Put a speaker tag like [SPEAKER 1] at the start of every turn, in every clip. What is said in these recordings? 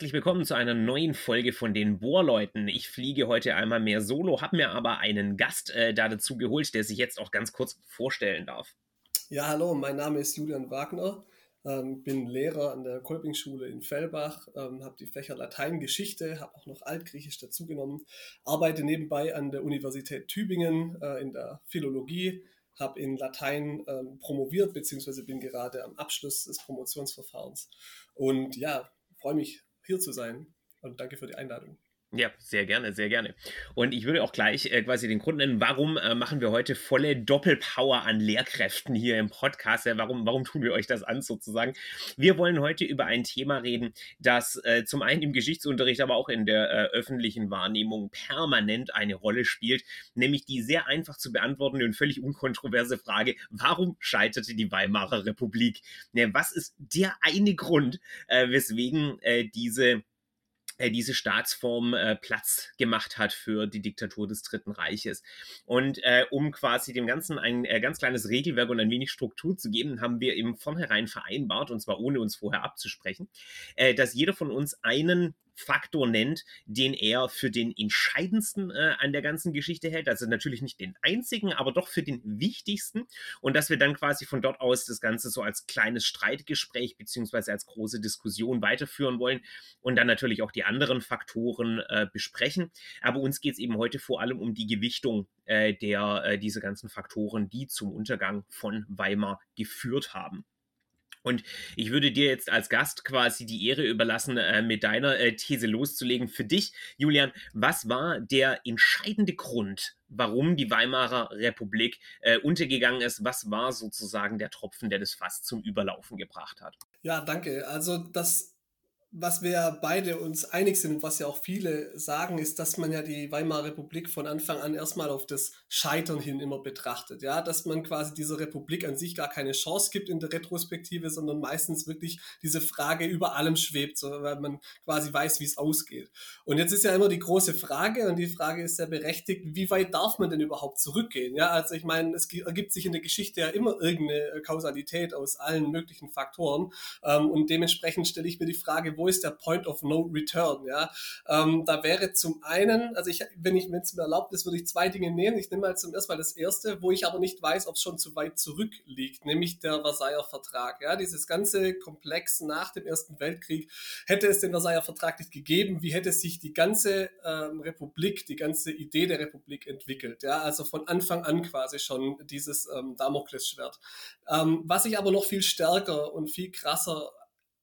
[SPEAKER 1] herzlich willkommen zu einer neuen Folge von den Bohrleuten. Ich fliege heute einmal mehr solo, habe mir aber einen Gast äh, da dazu geholt, der sich jetzt auch ganz kurz vorstellen darf.
[SPEAKER 2] Ja, hallo, mein Name ist Julian Wagner, ähm, bin Lehrer an der Kolpingschule in Fellbach, ähm, habe die Fächer Latein, Geschichte, habe auch noch Altgriechisch dazugenommen, arbeite nebenbei an der Universität Tübingen äh, in der Philologie, habe in Latein ähm, promoviert, beziehungsweise bin gerade am Abschluss des Promotionsverfahrens. Und ja, freue mich hier zu sein. Und danke für die Einladung.
[SPEAKER 1] Ja, sehr gerne, sehr gerne. Und ich würde auch gleich äh, quasi den Grund nennen, warum äh, machen wir heute volle Doppelpower an Lehrkräften hier im Podcast? Ja, warum, warum tun wir euch das an sozusagen? Wir wollen heute über ein Thema reden, das äh, zum einen im Geschichtsunterricht, aber auch in der äh, öffentlichen Wahrnehmung permanent eine Rolle spielt, nämlich die sehr einfach zu beantwortende und völlig unkontroverse Frage, warum scheiterte die Weimarer Republik? Ja, was ist der eine Grund, äh, weswegen äh, diese diese Staatsform äh, Platz gemacht hat für die Diktatur des Dritten Reiches. Und äh, um quasi dem Ganzen ein äh, ganz kleines Regelwerk und ein wenig Struktur zu geben, haben wir im Vornherein vereinbart, und zwar ohne uns vorher abzusprechen, äh, dass jeder von uns einen Faktor nennt, den er für den entscheidendsten äh, an der ganzen Geschichte hält. Also natürlich nicht den einzigen, aber doch für den wichtigsten. Und dass wir dann quasi von dort aus das Ganze so als kleines Streitgespräch beziehungsweise als große Diskussion weiterführen wollen und dann natürlich auch die anderen Faktoren äh, besprechen. Aber uns geht es eben heute vor allem um die Gewichtung äh, der äh, diese ganzen Faktoren, die zum Untergang von Weimar geführt haben. Und ich würde dir jetzt als Gast quasi die Ehre überlassen, äh, mit deiner äh, These loszulegen. Für dich, Julian, was war der entscheidende Grund, warum die Weimarer Republik äh, untergegangen ist? Was war sozusagen der Tropfen, der das Fass zum Überlaufen gebracht hat?
[SPEAKER 2] Ja, danke. Also das was wir beide uns einig sind und was ja auch viele sagen, ist, dass man ja die Weimarer Republik von Anfang an erstmal auf das Scheitern hin immer betrachtet. Ja, dass man quasi dieser Republik an sich gar keine Chance gibt in der Retrospektive, sondern meistens wirklich diese Frage über allem schwebt, so, weil man quasi weiß, wie es ausgeht. Und jetzt ist ja immer die große Frage, und die Frage ist sehr berechtigt, wie weit darf man denn überhaupt zurückgehen? Ja, also ich meine, es ergibt sich in der Geschichte ja immer irgendeine Kausalität aus allen möglichen Faktoren. Ähm, und dementsprechend stelle ich mir die Frage, wo ist der Point of No Return? Ja, ähm, da wäre zum einen, also ich, wenn ich, wenn es mir erlaubt ist, würde ich zwei Dinge nehmen. Ich nehme mal zum ersten Mal das erste, wo ich aber nicht weiß, ob es schon zu weit zurückliegt, nämlich der Versailler Vertrag. Ja, dieses ganze Komplex nach dem Ersten Weltkrieg hätte es den Versailler Vertrag nicht gegeben. Wie hätte sich die ganze ähm, Republik, die ganze Idee der Republik entwickelt? Ja, also von Anfang an quasi schon dieses ähm, Damoklesschwert. Ähm, was ich aber noch viel stärker und viel krasser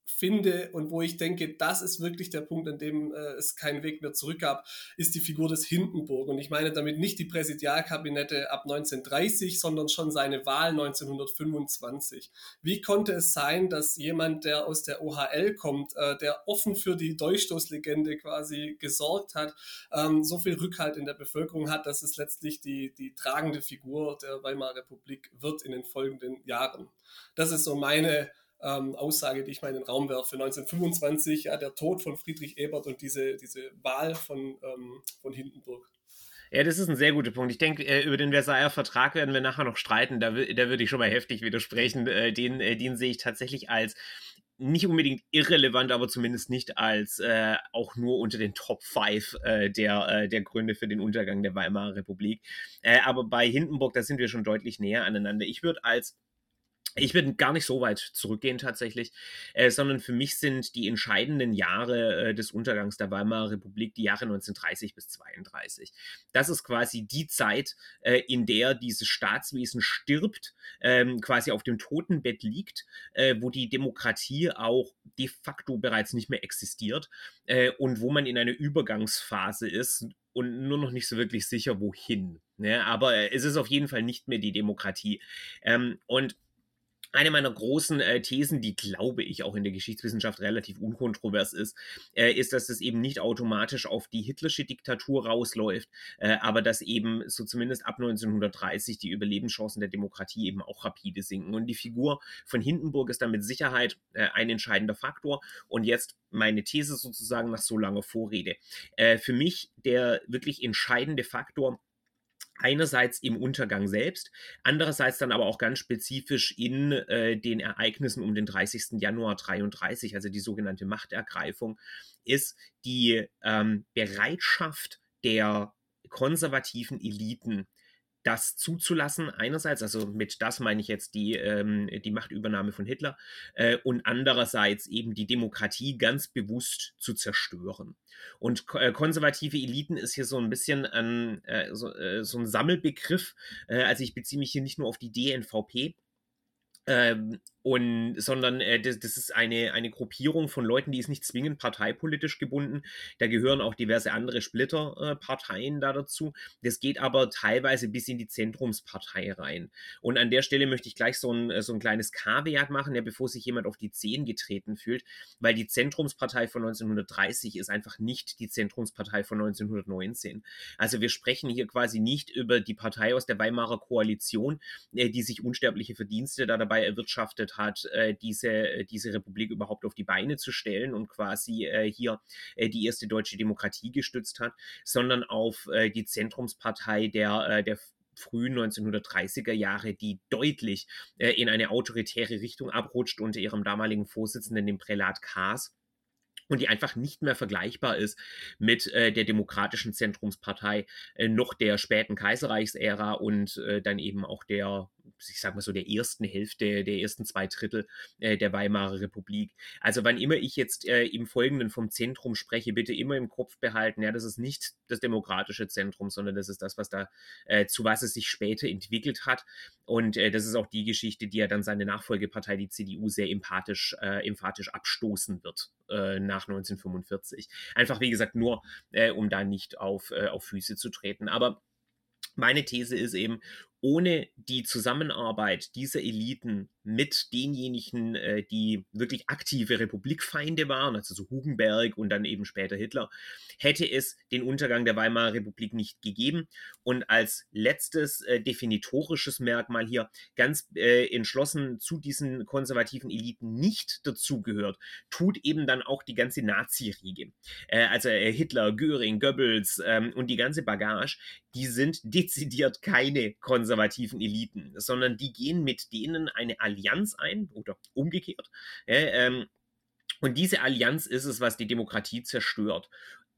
[SPEAKER 2] finde und wo ich denke, das ist wirklich der Punkt, an dem äh, es keinen Weg mehr zurück gab, ist die Figur des Hindenburg. Und ich meine damit nicht die Präsidialkabinette ab 1930, sondern schon seine Wahl 1925. Wie konnte es sein, dass jemand, der aus der OHL kommt, äh, der offen für die Durchstoßlegende quasi gesorgt hat, ähm, so viel Rückhalt in der Bevölkerung hat, dass es letztlich die, die tragende Figur der Weimarer Republik wird in den folgenden Jahren. Das ist so meine ähm, Aussage, die ich mal in den Raum werfe. 1925, ja, der Tod von Friedrich Ebert und diese, diese Wahl von, ähm, von Hindenburg.
[SPEAKER 1] Ja, das ist ein sehr guter Punkt. Ich denke, äh, über den Versailler Vertrag werden wir nachher noch streiten. Da, da würde ich schon mal heftig widersprechen. Äh, den, äh, den sehe ich tatsächlich als nicht unbedingt irrelevant, aber zumindest nicht als äh, auch nur unter den Top 5 äh, der, äh, der Gründe für den Untergang der Weimarer Republik. Aber bei Hindenburg, da sind wir schon deutlich näher aneinander. Ich würde als ich würde gar nicht so weit zurückgehen tatsächlich, äh, sondern für mich sind die entscheidenden Jahre äh, des Untergangs der Weimarer Republik die Jahre 1930 bis 32. Das ist quasi die Zeit, äh, in der dieses Staatswesen stirbt, ähm, quasi auf dem Totenbett liegt, äh, wo die Demokratie auch de facto bereits nicht mehr existiert äh, und wo man in einer Übergangsphase ist und nur noch nicht so wirklich sicher, wohin. Ne? Aber äh, es ist auf jeden Fall nicht mehr die Demokratie. Ähm, und eine meiner großen äh, Thesen, die glaube ich auch in der Geschichtswissenschaft relativ unkontrovers ist, äh, ist, dass es eben nicht automatisch auf die hitlersche Diktatur rausläuft, äh, aber dass eben so zumindest ab 1930 die Überlebenschancen der Demokratie eben auch rapide sinken. Und die Figur von Hindenburg ist da mit Sicherheit äh, ein entscheidender Faktor. Und jetzt meine These sozusagen nach so langer Vorrede. Äh, für mich der wirklich entscheidende Faktor, einerseits im Untergang selbst, andererseits dann aber auch ganz spezifisch in äh, den Ereignissen um den 30. Januar 33, also die sogenannte Machtergreifung, ist die ähm, Bereitschaft der konservativen Eliten, das zuzulassen, einerseits, also mit das meine ich jetzt die, ähm, die Machtübernahme von Hitler, äh, und andererseits eben die Demokratie ganz bewusst zu zerstören. Und äh, konservative Eliten ist hier so ein bisschen ein, äh, so, äh, so, ein Sammelbegriff. Äh, also ich beziehe mich hier nicht nur auf die DNVP, ähm, und, sondern äh, das, das, ist eine, eine Gruppierung von Leuten, die ist nicht zwingend parteipolitisch gebunden. Da gehören auch diverse andere Splitterparteien äh, da dazu. Das geht aber teilweise bis in die Zentrumspartei rein. Und an der Stelle möchte ich gleich so ein, so ein kleines Kaviat machen, ja, bevor sich jemand auf die Zehen getreten fühlt, weil die Zentrumspartei von 1930 ist einfach nicht die Zentrumspartei von 1919. Also wir sprechen hier quasi nicht über die Partei aus der Weimarer Koalition, äh, die sich unsterbliche Verdienste da dabei erwirtschaftet hat, äh, diese, äh, diese Republik überhaupt auf die Beine zu stellen und quasi äh, hier äh, die erste deutsche Demokratie gestützt hat, sondern auf äh, die Zentrumspartei der, äh, der frühen 1930er Jahre, die deutlich in eine autoritäre Richtung abrutscht unter ihrem damaligen Vorsitzenden, dem Prälat Kaas und die einfach nicht mehr vergleichbar ist mit äh, der demokratischen Zentrumspartei äh, noch der späten Kaiserreichsära und äh, dann eben auch der ich sag mal so, der ersten Hälfte, der ersten zwei Drittel äh, der Weimarer Republik. Also wann immer ich jetzt äh, im Folgenden vom Zentrum spreche, bitte immer im Kopf behalten, ja, das ist nicht das demokratische Zentrum, sondern das ist das, was da, äh, zu was es sich später entwickelt hat. Und äh, das ist auch die Geschichte, die ja dann seine Nachfolgepartei, die CDU, sehr empathisch, äh, emphatisch abstoßen wird äh, nach 1945. Einfach, wie gesagt, nur, um da nicht auf, auf Füße zu treten. Aber meine These ist eben, ohne die Zusammenarbeit dieser Eliten mit denjenigen, äh, die wirklich aktive Republikfeinde waren, also so Hugenberg und dann eben später Hitler, hätte es den Untergang der Weimarer Republik nicht gegeben. Und als letztes äh, definitorisches Merkmal hier ganz äh, entschlossen zu diesen konservativen Eliten nicht dazugehört, tut eben dann auch die ganze Nazi-Riege. Äh, also äh, Hitler, Göring, Goebbels ähm, und die ganze Bagage, die sind dezidiert keine konservativen Eliten, sondern die gehen mit denen eine Allianz ein oder umgekehrt. Ähm, und diese Allianz ist es, was die Demokratie zerstört.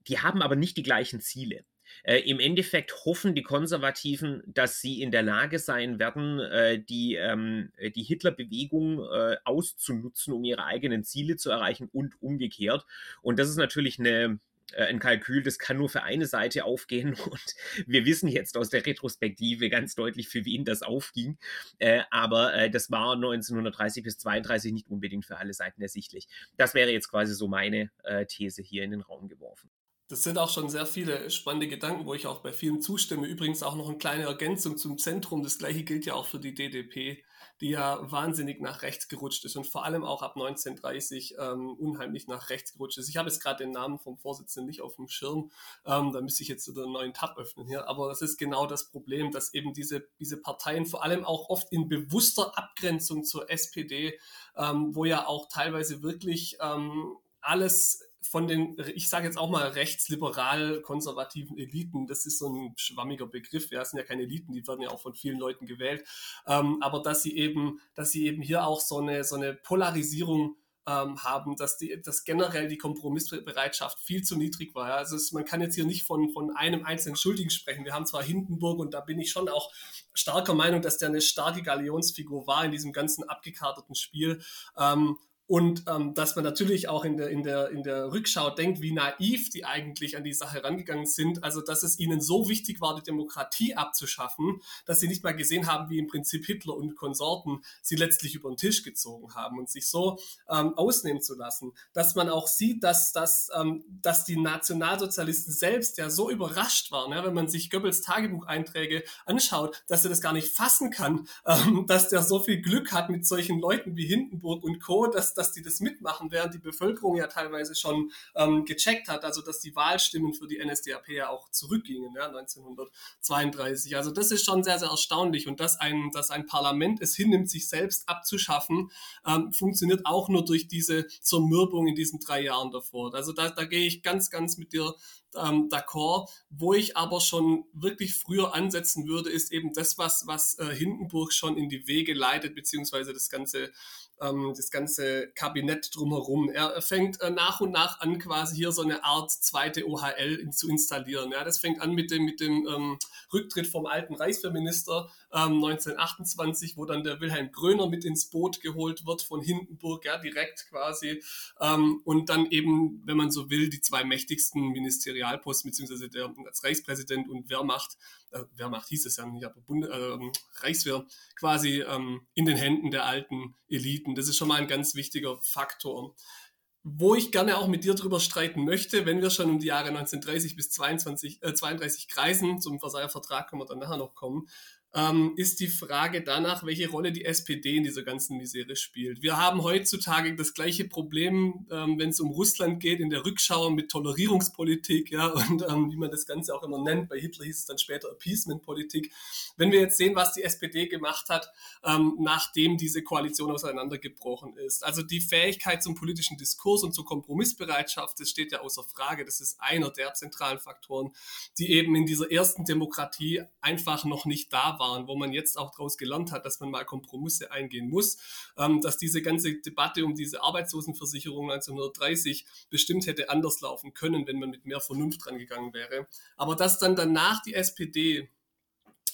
[SPEAKER 1] Die haben aber nicht die gleichen Ziele. Äh, Im Endeffekt hoffen die Konservativen, dass sie in der Lage sein werden, äh, die, ähm, die Hitler-Bewegung äh, auszunutzen, um ihre eigenen Ziele zu erreichen und umgekehrt. Und das ist natürlich eine, äh, ein Kalkül, das kann nur für eine Seite aufgehen und wir wissen jetzt aus der Retrospektive ganz deutlich, für wen das aufging. Äh, aber äh, das war 1930 bis 32 nicht unbedingt für alle Seiten ersichtlich. Das wäre jetzt quasi so meine äh, These hier in den Raum geworfen.
[SPEAKER 2] Das sind auch schon sehr viele spannende Gedanken, wo ich auch bei vielen zustimme. Übrigens auch noch eine kleine Ergänzung zum Zentrum. Das gleiche gilt ja auch für die DDP die ja wahnsinnig nach rechts gerutscht ist und vor allem auch ab 1930 ähm, unheimlich nach rechts gerutscht ist. Ich habe jetzt gerade den Namen vom Vorsitzenden nicht auf dem Schirm, ähm, da müsste ich jetzt einen neuen Tab öffnen hier, aber das ist genau das Problem, dass eben diese, diese Parteien vor allem auch oft in bewusster Abgrenzung zur SPD, ähm, wo ja auch teilweise wirklich ähm, alles von den, ich sage jetzt auch mal rechtsliberal-konservativen Eliten, das ist so ein schwammiger Begriff, ja, sind ja keine Eliten, die werden ja auch von vielen Leuten gewählt, ähm, aber dass sie eben, dass sie eben hier auch so eine, so eine Polarisierung ähm, haben, dass, die, dass generell die Kompromissbereitschaft viel zu niedrig war. Ja. Also es, man kann jetzt hier nicht von, von einem einzelnen Schuldigen sprechen. Wir haben zwar Hindenburg und da bin ich schon auch starker Meinung, dass der eine starke Galionsfigur war in diesem ganzen abgekarteten Spiel. Ähm, und ähm, dass man natürlich auch in der, in, der, in der Rückschau denkt, wie naiv die eigentlich an die Sache rangegangen sind. Also, dass es ihnen so wichtig war, die Demokratie abzuschaffen, dass sie nicht mal gesehen haben, wie im Prinzip Hitler und Konsorten sie letztlich über den Tisch gezogen haben und sich so ähm, ausnehmen zu lassen. Dass man auch sieht, dass, dass, ähm, dass die Nationalsozialisten selbst ja so überrascht waren, ja, wenn man sich Goebbels Tagebucheinträge anschaut, dass er das gar nicht fassen kann, ähm, dass der so viel Glück hat mit solchen Leuten wie Hindenburg und Co., dass dass die das mitmachen, während die Bevölkerung ja teilweise schon ähm, gecheckt hat, also dass die Wahlstimmen für die NSDAP ja auch zurückgingen, ja, 1932. Also das ist schon sehr, sehr erstaunlich und dass ein, dass ein Parlament es hinnimmt, sich selbst abzuschaffen, ähm, funktioniert auch nur durch diese Zermürbung in diesen drei Jahren davor. Also da, da gehe ich ganz, ganz mit dir ähm, d'accord. Wo ich aber schon wirklich früher ansetzen würde, ist eben das, was, was äh, Hindenburg schon in die Wege leitet, beziehungsweise das ganze ähm, das ganze Kabinett drumherum. Er fängt äh, nach und nach an, quasi hier so eine Art zweite OHL in, zu installieren. Ja, das fängt an mit dem, mit dem ähm, Rücktritt vom alten Reichswehrminister ähm, 1928, wo dann der Wilhelm Gröner mit ins Boot geholt wird von Hindenburg, ja, direkt quasi. Ähm, und dann eben, wenn man so will, die zwei mächtigsten Ministerialposten, beziehungsweise der als Reichspräsident und Wehrmacht, äh, Wehrmacht hieß es ja nicht, aber Bund, äh, Reichswehr, quasi ähm, in den Händen der alten Eliten. Das ist schon mal ein ganz wichtiger Faktor. Wo ich gerne auch mit dir drüber streiten möchte, wenn wir schon um die Jahre 1930 bis 22, äh, 32 kreisen, zum Versailler Vertrag können wir dann nachher noch kommen, ähm, ist die Frage danach, welche Rolle die SPD in dieser ganzen Misere spielt. Wir haben heutzutage das gleiche Problem, ähm, wenn es um Russland geht, in der Rückschau mit Tolerierungspolitik, ja, und ähm, wie man das Ganze auch immer nennt. Bei Hitler hieß es dann später Appeasement-Politik. Wenn wir jetzt sehen, was die SPD gemacht hat, ähm, nachdem diese Koalition auseinandergebrochen ist. Also die Fähigkeit zum politischen Diskurs und zur Kompromissbereitschaft, das steht ja außer Frage. Das ist einer der zentralen Faktoren, die eben in dieser ersten Demokratie einfach noch nicht da waren, wo man jetzt auch daraus gelernt hat, dass man mal Kompromisse eingehen muss, ähm, dass diese ganze Debatte um diese Arbeitslosenversicherung 1930 bestimmt hätte anders laufen können, wenn man mit mehr Vernunft dran gegangen wäre. Aber dass dann danach die SPD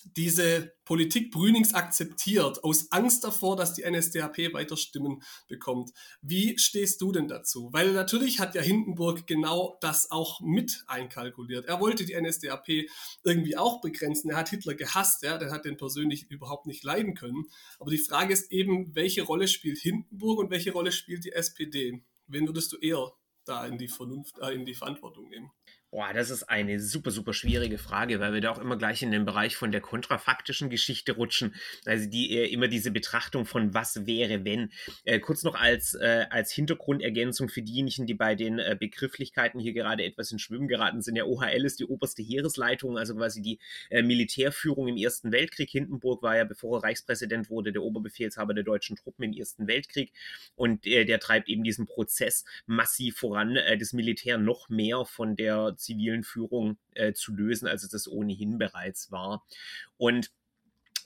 [SPEAKER 2] diese Politik Brünings akzeptiert, aus Angst davor, dass die NSDAP weiter Stimmen bekommt. Wie stehst du denn dazu? Weil natürlich hat ja Hindenburg genau das auch mit einkalkuliert. Er wollte die NSDAP irgendwie auch begrenzen. Er hat Hitler gehasst, ja, der hat den persönlich überhaupt nicht leiden können. Aber die Frage ist eben, welche Rolle spielt Hindenburg und welche Rolle spielt die SPD? Wen würdest du eher da in die Vernunft, äh, in die Verantwortung nehmen?
[SPEAKER 1] Boah, das ist eine super, super schwierige Frage, weil wir da auch immer gleich in den Bereich von der kontrafaktischen Geschichte rutschen. Also die äh, immer diese Betrachtung von was wäre, wenn. Äh, kurz noch als, äh, als Hintergrundergänzung für diejenigen, die bei den äh, Begrifflichkeiten hier gerade etwas in Schwimmen geraten sind. Der OHL ist die oberste Heeresleitung, also quasi die äh, Militärführung im Ersten Weltkrieg. Hindenburg war ja, bevor er Reichspräsident wurde, der Oberbefehlshaber der deutschen Truppen im Ersten Weltkrieg. Und äh, der treibt eben diesen Prozess massiv voran, das Militär noch mehr von der zivilen Führung äh, zu lösen, als es das ohnehin bereits war. Und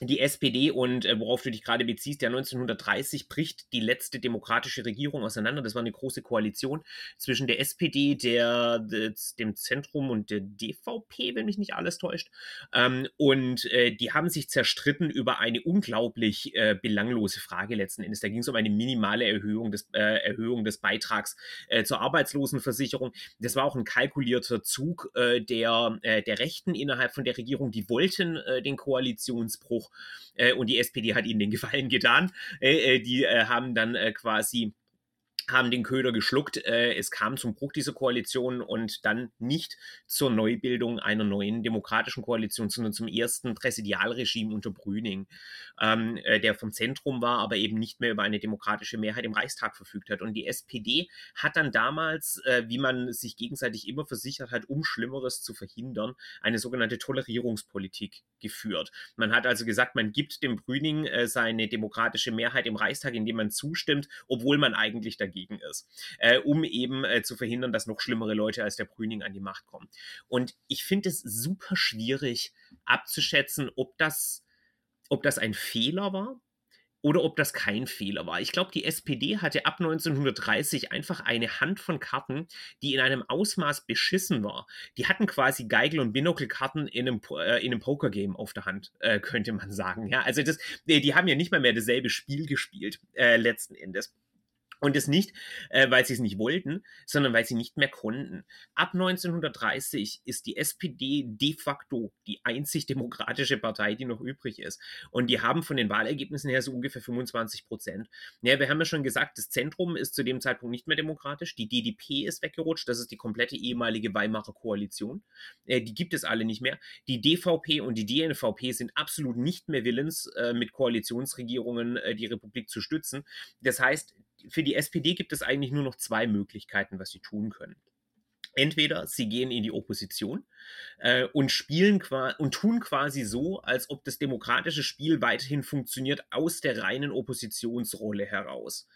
[SPEAKER 1] die SPD und äh, worauf du dich gerade beziehst, der 1930 bricht die letzte demokratische Regierung auseinander. Das war eine große Koalition zwischen der SPD, der, der dem Zentrum und der DVP, wenn mich nicht alles täuscht. Ähm, und äh, die haben sich zerstritten über eine unglaublich äh, belanglose Frage letzten Endes. Da ging es um eine minimale Erhöhung des, äh, Erhöhung des Beitrags äh, zur Arbeitslosenversicherung. Das war auch ein kalkulierter Zug äh, der, der Rechten innerhalb von der Regierung. Die wollten den Koalitionsbruch äh, und die SPD hat ihnen den Gefallen getan. Äh, äh die äh, haben dann äh, quasi haben den Köder geschluckt. Äh, es kam zum Bruch dieser Koalition und dann nicht zur Neubildung einer neuen demokratischen Koalition, sondern zum ersten Präsidialregime unter Brüning, ähm, äh, der vom Zentrum war, aber eben nicht mehr über eine demokratische Mehrheit im Reichstag verfügt hat. Und die SPD hat dann damals, äh, wie man sich gegenseitig immer versichert hat, um Schlimmeres zu verhindern, eine sogenannte Tolerierungspolitik geführt. Man hat also gesagt, man gibt dem Brüning seine demokratische Mehrheit im Reichstag, indem man zustimmt, obwohl man eigentlich dagegen dagegen ist, äh, um eben äh, zu verhindern, dass noch schlimmere Leute als der Brüning an die Macht kommen. Und ich finde es super schwierig abzuschätzen, ob das, ob das ein Fehler war oder ob das kein Fehler war. Ich glaube, die SPD hatte ab 1930 einfach eine Hand von Karten, die in einem Ausmaß beschissen war. Die hatten quasi Geigel- und Binokelkarten in einem, äh, in einem Pokergame auf der Hand, äh, könnte man sagen. Ja, also das, die, die haben ja nicht mal mehr dasselbe Spiel gespielt, äh, letzten Endes. Und das nicht, äh, weil sie es nicht wollten, sondern weil sie nicht mehr konnten. Ab 1930 ist die SPD de facto die einzig demokratische Partei, die noch übrig ist. Und die haben von den Wahlergebnissen her so ungefähr 25 Prozent. Ja, wir haben ja schon gesagt, das Zentrum ist zu dem Zeitpunkt nicht mehr demokratisch. Die DDP ist weggerutscht. Das ist die komplette ehemalige Weimarer Koalition. Äh, die gibt es alle nicht mehr. Die DVP und die DNVP sind absolut nicht mehr willens, äh, mit Koalitionsregierungen äh, die Republik zu stützen. Das heißt, für die SPD gibt es eigentlich nur noch zwei Möglichkeiten, was sie tun können. Entweder sie gehen in die Opposition äh, und spielen und tun quasi so, als ob das demokratische Spiel weiterhin funktioniert aus der reinen Oppositionsrolle heraus.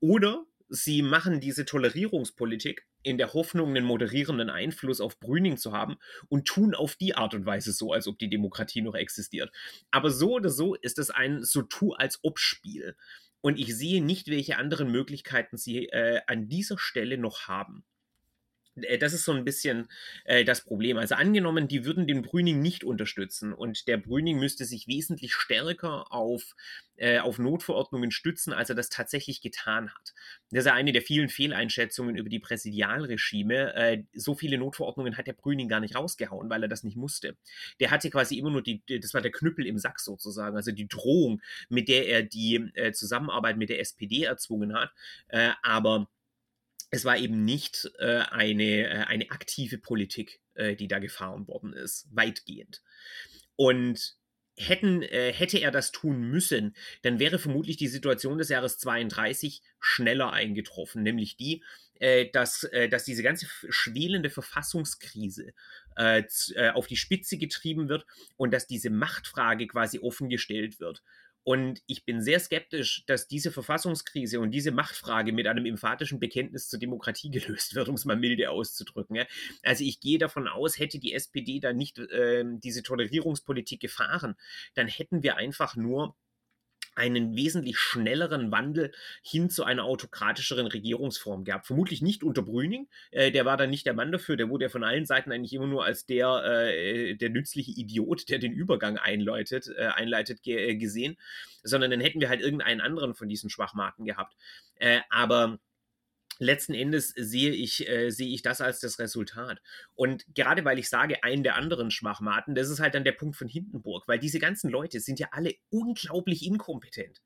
[SPEAKER 1] Oder sie machen diese Tolerierungspolitik in der Hoffnung, einen moderierenden Einfluss auf Brüning zu haben und tun auf die Art und Weise so, als ob die Demokratie noch existiert. Aber so oder so ist es ein so tu als ob Spiel. Und ich sehe nicht, welche anderen Möglichkeiten sie äh, an dieser Stelle noch haben. Äh, das ist so ein bisschen äh, das Problem. Also angenommen, die würden den Brüning nicht unterstützen und der Brüning müsste sich wesentlich stärker auf, äh, auf Notverordnungen stützen, als er das tatsächlich getan hat. Das ist ja eine der vielen Fehleinschätzungen über die Präsidialregime. Äh, so viele Notverordnungen hat der Brüning gar nicht rausgehauen, weil er das nicht musste. Der hatte quasi immer nur die, das war der Knüppel im Sack sozusagen, also die Drohung, mit der er die äh, Zusammenarbeit mit der SPD erzwungen hat. Äh, aber es war eben nicht äh, eine, äh, eine aktive Politik, äh, die da gefahren worden ist, weitgehend. Und hätten, äh, hätte er das tun müssen, dann wäre vermutlich die Situation des Jahres 32 schneller eingetroffen, nämlich die, äh, dass, äh, dass diese ganze schwelende Verfassungskrise auf die Spitze getrieben wird und dass diese Machtfrage quasi offengestellt wird. Und ich bin sehr skeptisch, dass diese Verfassungskrise und diese Machtfrage mit einem emphatischen Bekenntnis zur Demokratie gelöst wird, um es mal milde auszudrücken. Also ich gehe davon aus, hätte die SPD da nicht äh, diese Tolerierungspolitik gefahren, dann hätten wir einfach nur einen wesentlich schnelleren Wandel hin zu einer autokratischeren Regierungsform gehabt. Vermutlich nicht unter Brüning, äh, der war dann nicht der Mann dafür, der wurde ja von allen Seiten eigentlich immer nur als der, äh, der nützliche Idiot, der den Übergang einleitet, äh, einleitet ge äh, gesehen, sondern dann hätten wir halt irgendeinen anderen von diesen Schwachmaten gehabt. Äh, aber letzten Endes sehe ich, äh, sehe ich das als das Resultat. Und gerade weil ich sage, einen der anderen Schwachmaten, das ist halt dann der Punkt von Hindenburg, weil diese ganzen Leute sind ja alle unglaublich inkompetent.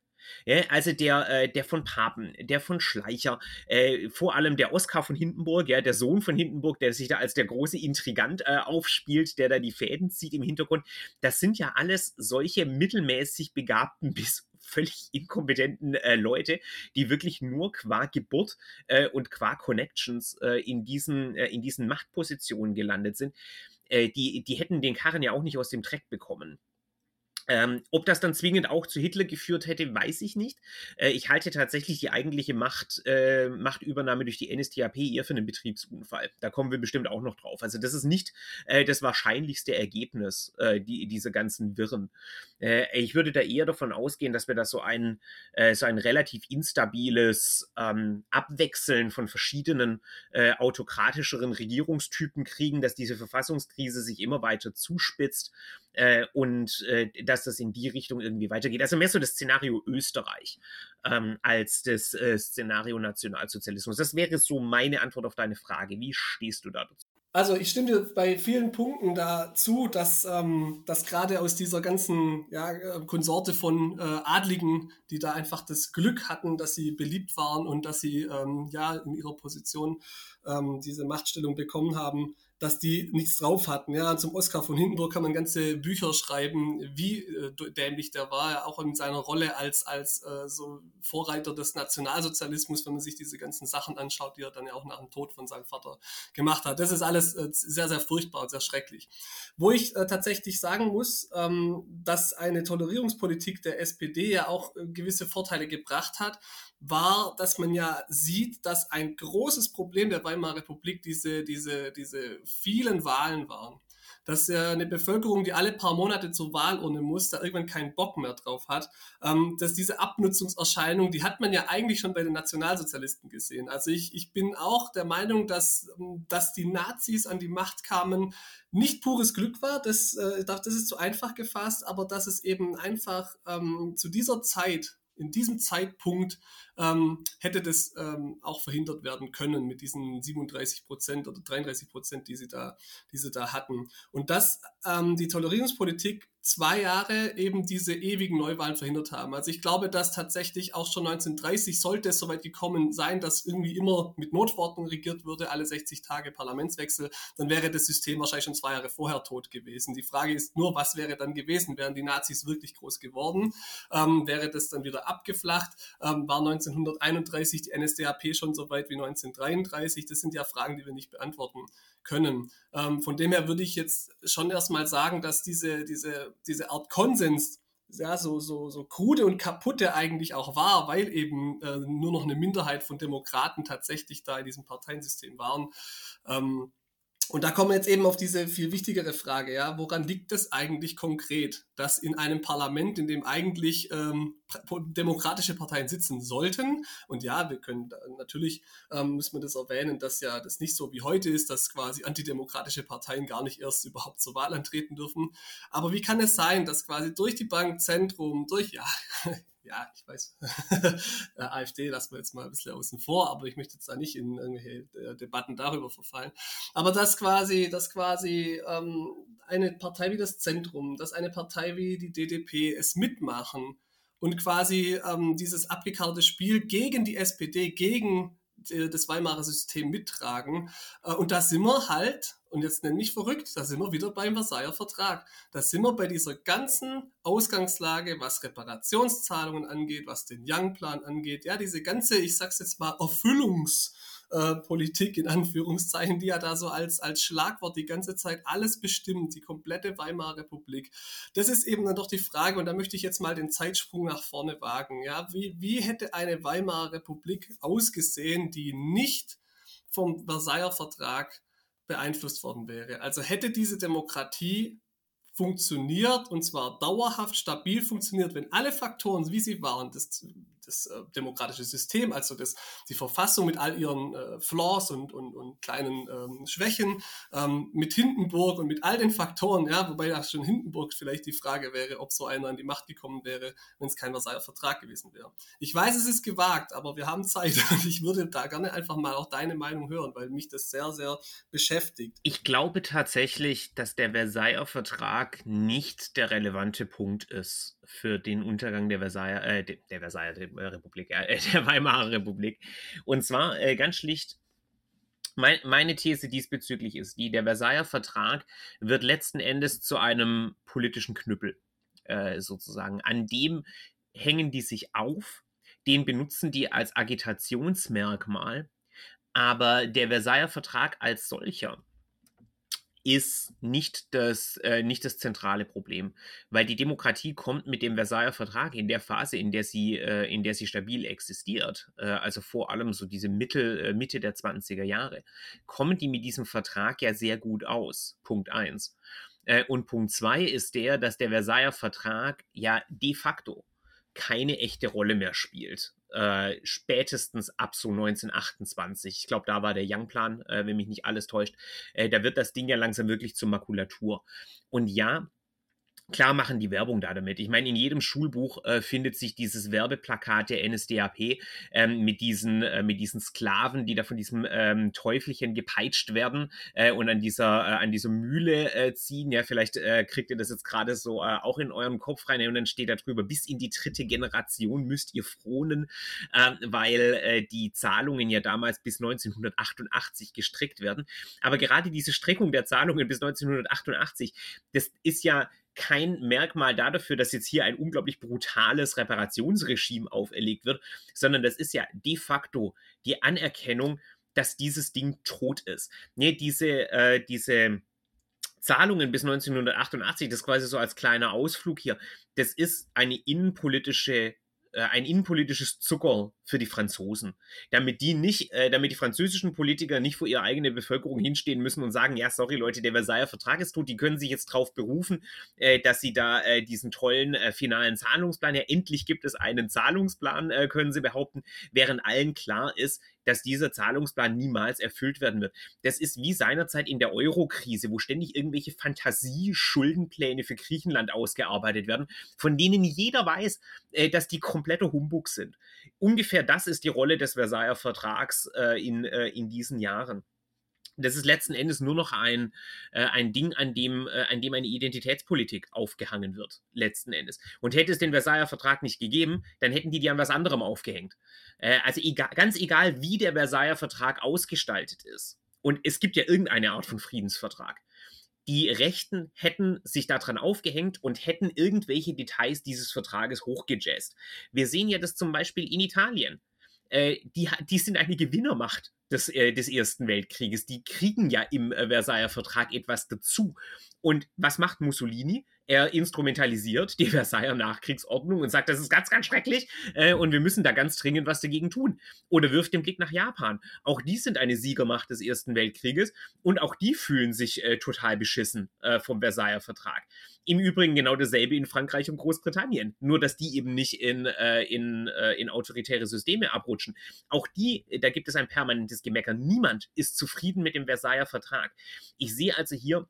[SPEAKER 1] Ja, also der, äh, der von Papen, der von Schleicher, äh, vor allem der Oskar von Hindenburg, ja, der Sohn von Hindenburg, der sich da als der große Intrigant äh, aufspielt, der da die Fäden zieht im Hintergrund, das sind ja alles solche mittelmäßig begabten bis völlig inkompetenten äh, Leute, die wirklich nur qua Geburt äh, und qua Connections äh, in, diesen, äh, in diesen Machtpositionen gelandet sind. Äh, die, die hätten den Karren ja auch nicht aus dem Dreck bekommen. Ähm, ob das dann zwingend auch zu Hitler geführt hätte, weiß ich nicht. Äh, ich halte tatsächlich die eigentliche Macht, äh, Machtübernahme durch die NSDAP eher für einen Betriebsunfall. Da kommen wir bestimmt auch noch drauf. Also das ist nicht äh, das wahrscheinlichste Ergebnis äh, die, dieser ganzen Wirren. Äh, ich würde da eher davon ausgehen, dass wir da so ein, äh, so ein relativ instabiles ähm, Abwechseln von verschiedenen autokratischeren Regierungstypen kriegen, dass diese Verfassungskrise sich immer weiter zuspitzt und äh, dass das in die Richtung irgendwie weitergeht. Also mehr so das Szenario Österreich ähm, als das äh, Szenario Nationalsozialismus. Das wäre so meine Antwort auf deine Frage. Wie stehst du da dazu?
[SPEAKER 2] Also ich stimme dir bei vielen Punkten dazu, dass, ähm, dass gerade aus dieser ganzen ja, Konsorte von äh, Adligen, die da einfach das Glück hatten, dass sie beliebt waren und dass sie ähm, ja in ihrer Position ähm, diese Machtstellung bekommen haben, dass die nichts drauf hatten. Ja, zum Oskar von Hindenburg kann man ganze Bücher schreiben, wie äh, dämlich der war, auch in seiner Rolle als, als äh, so Vorreiter des Nationalsozialismus, wenn man sich diese ganzen Sachen anschaut, die er dann ja auch nach dem Tod von seinem Vater gemacht hat. Das ist alles äh, sehr, sehr furchtbar und sehr schrecklich. Wo ich äh, tatsächlich sagen muss, ähm, dass eine Tolerierungspolitik der SPD ja auch äh, gewisse Vorteile gebracht hat, war, dass man ja sieht, dass ein großes Problem der Weimarer Republik diese, diese, diese vielen Wahlen waren. Dass ja eine Bevölkerung, die alle paar Monate zur Wahlurne muss, da irgendwann keinen Bock mehr drauf hat. Ähm, dass diese Abnutzungserscheinung, die hat man ja eigentlich schon bei den Nationalsozialisten gesehen. Also ich, ich bin auch der Meinung, dass, ähm, dass die Nazis an die Macht kamen, nicht pures Glück war, das, äh, das ist zu einfach gefasst, aber dass es eben einfach ähm, zu dieser Zeit in diesem Zeitpunkt ähm, hätte das ähm, auch verhindert werden können mit diesen 37 Prozent oder 33 Prozent, die sie da, die sie da hatten. Und dass ähm, die Tolerierungspolitik zwei Jahre eben diese ewigen Neuwahlen verhindert haben. Also ich glaube, dass tatsächlich auch schon 1930 sollte es soweit gekommen sein, dass irgendwie immer mit Notverordnung regiert würde, alle 60 Tage Parlamentswechsel, dann wäre das System wahrscheinlich schon zwei Jahre vorher tot gewesen. Die Frage ist nur, was wäre dann gewesen? Wären die Nazis wirklich groß geworden? Ähm, wäre das dann wieder abgeflacht? Ähm, war 1931 die NSDAP schon so weit wie 1933? Das sind ja Fragen, die wir nicht beantworten können. Ähm, von dem her würde ich jetzt schon erstmal sagen, dass diese, diese, diese Art Konsens ja, so, so, so krude und kaputte eigentlich auch war, weil eben äh, nur noch eine Minderheit von Demokraten tatsächlich da in diesem Parteiensystem waren. Ähm, und da kommen wir jetzt eben auf diese viel wichtigere Frage, ja, woran liegt es eigentlich konkret, dass in einem Parlament, in dem eigentlich ähm, demokratische Parteien sitzen sollten, und ja, wir können natürlich, ähm, müssen wir das erwähnen, dass ja das nicht so wie heute ist, dass quasi antidemokratische Parteien gar nicht erst überhaupt zur Wahl antreten dürfen. Aber wie kann es sein, dass quasi durch die Bank Zentrum, durch, ja, ja, ich weiß, AfD lassen wir jetzt mal ein bisschen außen vor, aber ich möchte jetzt da nicht in irgendwelche äh, Debatten darüber verfallen. Aber dass quasi, dass quasi ähm, eine Partei wie das Zentrum, dass eine Partei wie die DDP es mitmachen und quasi ähm, dieses abgekartete Spiel gegen die SPD, gegen äh, das Weimarer System mittragen. Äh, und da sind wir halt, und jetzt nenne ich verrückt, da sind wir wieder beim Versailler Vertrag. Da sind wir bei dieser ganzen Ausgangslage, was Reparationszahlungen angeht, was den Young-Plan angeht, ja, diese ganze, ich sag's jetzt mal, Erfüllungs- äh, Politik in Anführungszeichen, die ja da so als, als Schlagwort die ganze Zeit alles bestimmt, die komplette Weimarer Republik. Das ist eben dann doch die Frage, und da möchte ich jetzt mal den Zeitsprung nach vorne wagen. Ja, wie, wie hätte eine Weimarer Republik ausgesehen, die nicht vom Versailler Vertrag beeinflusst worden wäre? Also hätte diese Demokratie funktioniert und zwar dauerhaft stabil funktioniert, wenn alle Faktoren, wie sie waren, das das äh, demokratische System, also das, die Verfassung mit all ihren äh, Flaws und, und, und kleinen ähm, Schwächen, ähm, mit Hindenburg und mit all den Faktoren, ja, wobei ja schon Hindenburg vielleicht die Frage wäre, ob so einer an die Macht gekommen wäre, wenn es kein Versailler Vertrag gewesen wäre. Ich weiß, es ist gewagt, aber wir haben Zeit und ich würde da gerne einfach mal auch deine Meinung hören, weil mich das sehr, sehr beschäftigt.
[SPEAKER 1] Ich glaube tatsächlich, dass der Versailler Vertrag nicht der relevante Punkt ist für den Untergang der Versailler, äh, der Versailler Republik, äh, der Weimarer Republik. Und zwar äh, ganz schlicht mein, meine These diesbezüglich ist die, der Versailler Vertrag wird letzten Endes zu einem politischen Knüppel äh, sozusagen. An dem hängen die sich auf, den benutzen die als Agitationsmerkmal, aber der Versailler Vertrag als solcher ist nicht das, äh, nicht das zentrale Problem, weil die Demokratie kommt mit dem Versailler Vertrag in der Phase, in der sie, äh, in der sie stabil existiert, äh, also vor allem so diese Mittel, äh, Mitte der 20er Jahre, kommen die mit diesem Vertrag ja sehr gut aus. Punkt 1. Äh, und Punkt 2 ist der, dass der Versailler Vertrag ja de facto keine echte Rolle mehr spielt. Äh, spätestens ab so 1928. Ich glaube, da war der Young-Plan, äh, wenn mich nicht alles täuscht. Äh, da wird das Ding ja langsam wirklich zur Makulatur. Und ja, Klar machen die Werbung da damit. Ich meine, in jedem Schulbuch äh, findet sich dieses Werbeplakat der NSDAP ähm, mit, diesen, äh, mit diesen Sklaven, die da von diesem ähm, Teufelchen gepeitscht werden äh, und an dieser, äh, an dieser Mühle äh, ziehen. Ja, vielleicht äh, kriegt ihr das jetzt gerade so auch in eurem Kopf rein und dann steht da drüber, bis in die dritte Generation müsst ihr fronen, ähm, weil die Zahlungen ja damals bis 1988 gestrickt werden. Aber gerade diese Streckung der Zahlungen bis 1988, das ist ja kein Merkmal dafür, dass jetzt hier ein unglaublich brutales Reparationsregime auferlegt wird, sondern das ist ja de facto die Anerkennung, dass dieses Ding tot ist. Nee, diese, äh, diese Zahlungen bis 1988, das quasi so als kleiner Ausflug hier, das ist eine innenpolitische äh, ein innenpolitisches Zucker für die Franzosen, damit die nicht, äh, damit die französischen Politiker nicht vor ihre eigene Bevölkerung hinstehen müssen und sagen, ja, sorry Leute, der Versailler Vertrag ist tot, die können sich jetzt darauf berufen, äh, dass sie da äh, diesen tollen äh, finalen Zahlungsplan, ja endlich gibt es einen Zahlungsplan, äh, können sie behaupten, während allen klar ist, dass dieser Zahlungsplan niemals erfüllt werden wird. Das ist wie seinerzeit in der Euro-Krise, wo ständig irgendwelche Fantasie-Schuldenpläne für Griechenland ausgearbeitet werden, von denen jeder weiß, äh, dass die kompletter Humbug sind. Ungefähr ungefähr das ist die Rolle des Versailler Vertrags äh, in, äh, in diesen Jahren. Das ist letzten Endes nur noch ein, äh, ein Ding, an dem, äh, an dem eine Identitätspolitik aufgehangen wird, letzten Endes. Und hätte es den Versailler Vertrag nicht gegeben, dann hätten die die an was anderem aufgehängt. Äh, also egal, ganz egal, wie der Versailler Vertrag ausgestaltet ist. Und es gibt ja irgendeine Art von Friedensvertrag. Die Rechten hätten sich daran aufgehängt und hätten irgendwelche Details dieses Vertrages hochgejazzt. Wir sehen ja das zum Beispiel in Italien. Äh, die, die sind eine Gewinnermacht des, äh, des Ersten Weltkrieges. Die kriegen ja im äh, Versailler Vertrag etwas dazu. Und was macht Mussolini? Er instrumentalisiert die Versailler Nachkriegsordnung und sagt, das ist ganz, ganz schrecklich äh, und wir müssen da ganz dringend was dagegen tun. Oder wirft den Blick nach Japan. Auch die sind eine Siegermacht des Ersten Weltkrieges und auch die fühlen sich äh, total beschissen äh, vom Versailler Vertrag. Im Übrigen genau dasselbe in Frankreich und Großbritannien. Nur, dass die eben nicht in, äh, in, äh, in autoritäre Systeme abrutschen. Auch die, da gibt es ein permanentes Gemecker. Niemand ist zufrieden mit dem Versailler Vertrag. Ich sehe also hier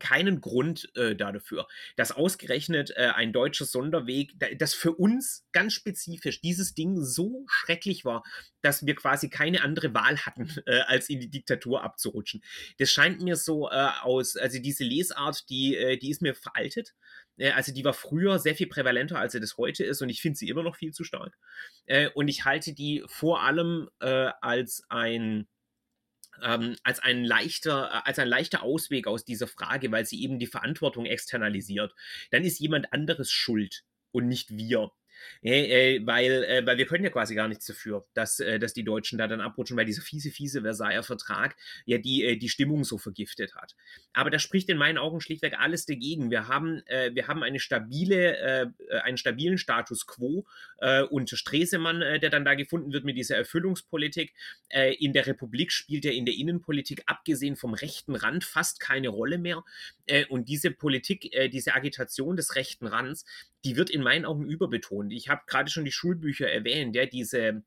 [SPEAKER 1] keinen Grund äh, dafür, dass ausgerechnet äh, ein deutsches Sonderweg, das für uns ganz spezifisch dieses Ding so schrecklich war, dass wir quasi keine andere Wahl hatten, äh, als in die Diktatur abzurutschen. Das scheint mir so äh, aus, also diese Lesart, die, äh, die ist mir veraltet. Äh, also die war früher sehr viel prävalenter, als sie das heute ist und ich finde sie immer noch viel zu stark. und ich halte die vor allem als ein ähm, als, ein leichter, äh, als ein leichter Ausweg aus dieser Frage, weil sie eben die Verantwortung externalisiert. Dann ist jemand anderes schuld und nicht wir. Äh, äh, weil, äh, weil wir können ja quasi gar nichts dafür, dass, äh, dass die Deutschen da dann abrutschen, weil dieser fiese, fiese Versailler Vertrag ja die, äh, die Stimmung so vergiftet hat. Aber da spricht in meinen Augen schlichtweg alles dagegen. Wir haben, äh, wir haben eine stabile, äh, einen stabilen Status quo äh, unter Stresemann, der dann da gefunden wird mit dieser Erfüllungspolitik. In der Republik spielt er in der Innenpolitik, abgesehen vom rechten Rand, fast keine Rolle mehr. Und diese Politik, diese Agitation des rechten Rands, die wird in meinen Augen überbetont. Ich habe gerade schon die Schulbücher erwähnt, ja, diese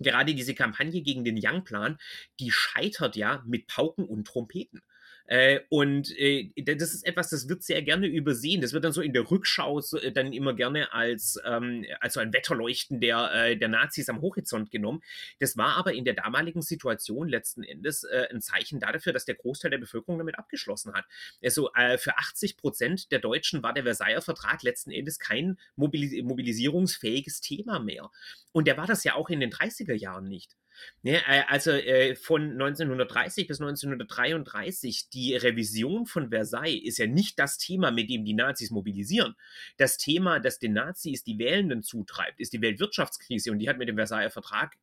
[SPEAKER 1] gerade diese Kampagne gegen den Young-Plan, die scheitert ja mit Pauken und Trompeten. Äh, und äh, das ist etwas, das wird sehr gerne übersehen. Das wird dann so in der Rückschau so, äh, dann immer gerne als, ähm, als so ein Wetterleuchten der, äh, der Nazis am Horizont genommen. Das war aber in der damaligen Situation letzten Endes äh, ein Zeichen dafür, dass der Großteil der Bevölkerung damit abgeschlossen hat. Also äh, für 80 Prozent der Deutschen war der Versailler Vertrag letzten Endes kein mobilis mobilisierungsfähiges Thema mehr. Und der war das ja auch in den 30er Jahren nicht. Ne, äh, also äh, von 1930 bis 1933, die Revision von Versailles ist ja nicht das Thema, mit dem die Nazis mobilisieren. Das Thema, das den Nazis die Wählenden zutreibt, ist die Weltwirtschaftskrise und die hat mit dem Versailler Vertrag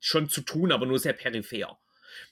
[SPEAKER 1] schon zu tun, aber nur sehr peripher.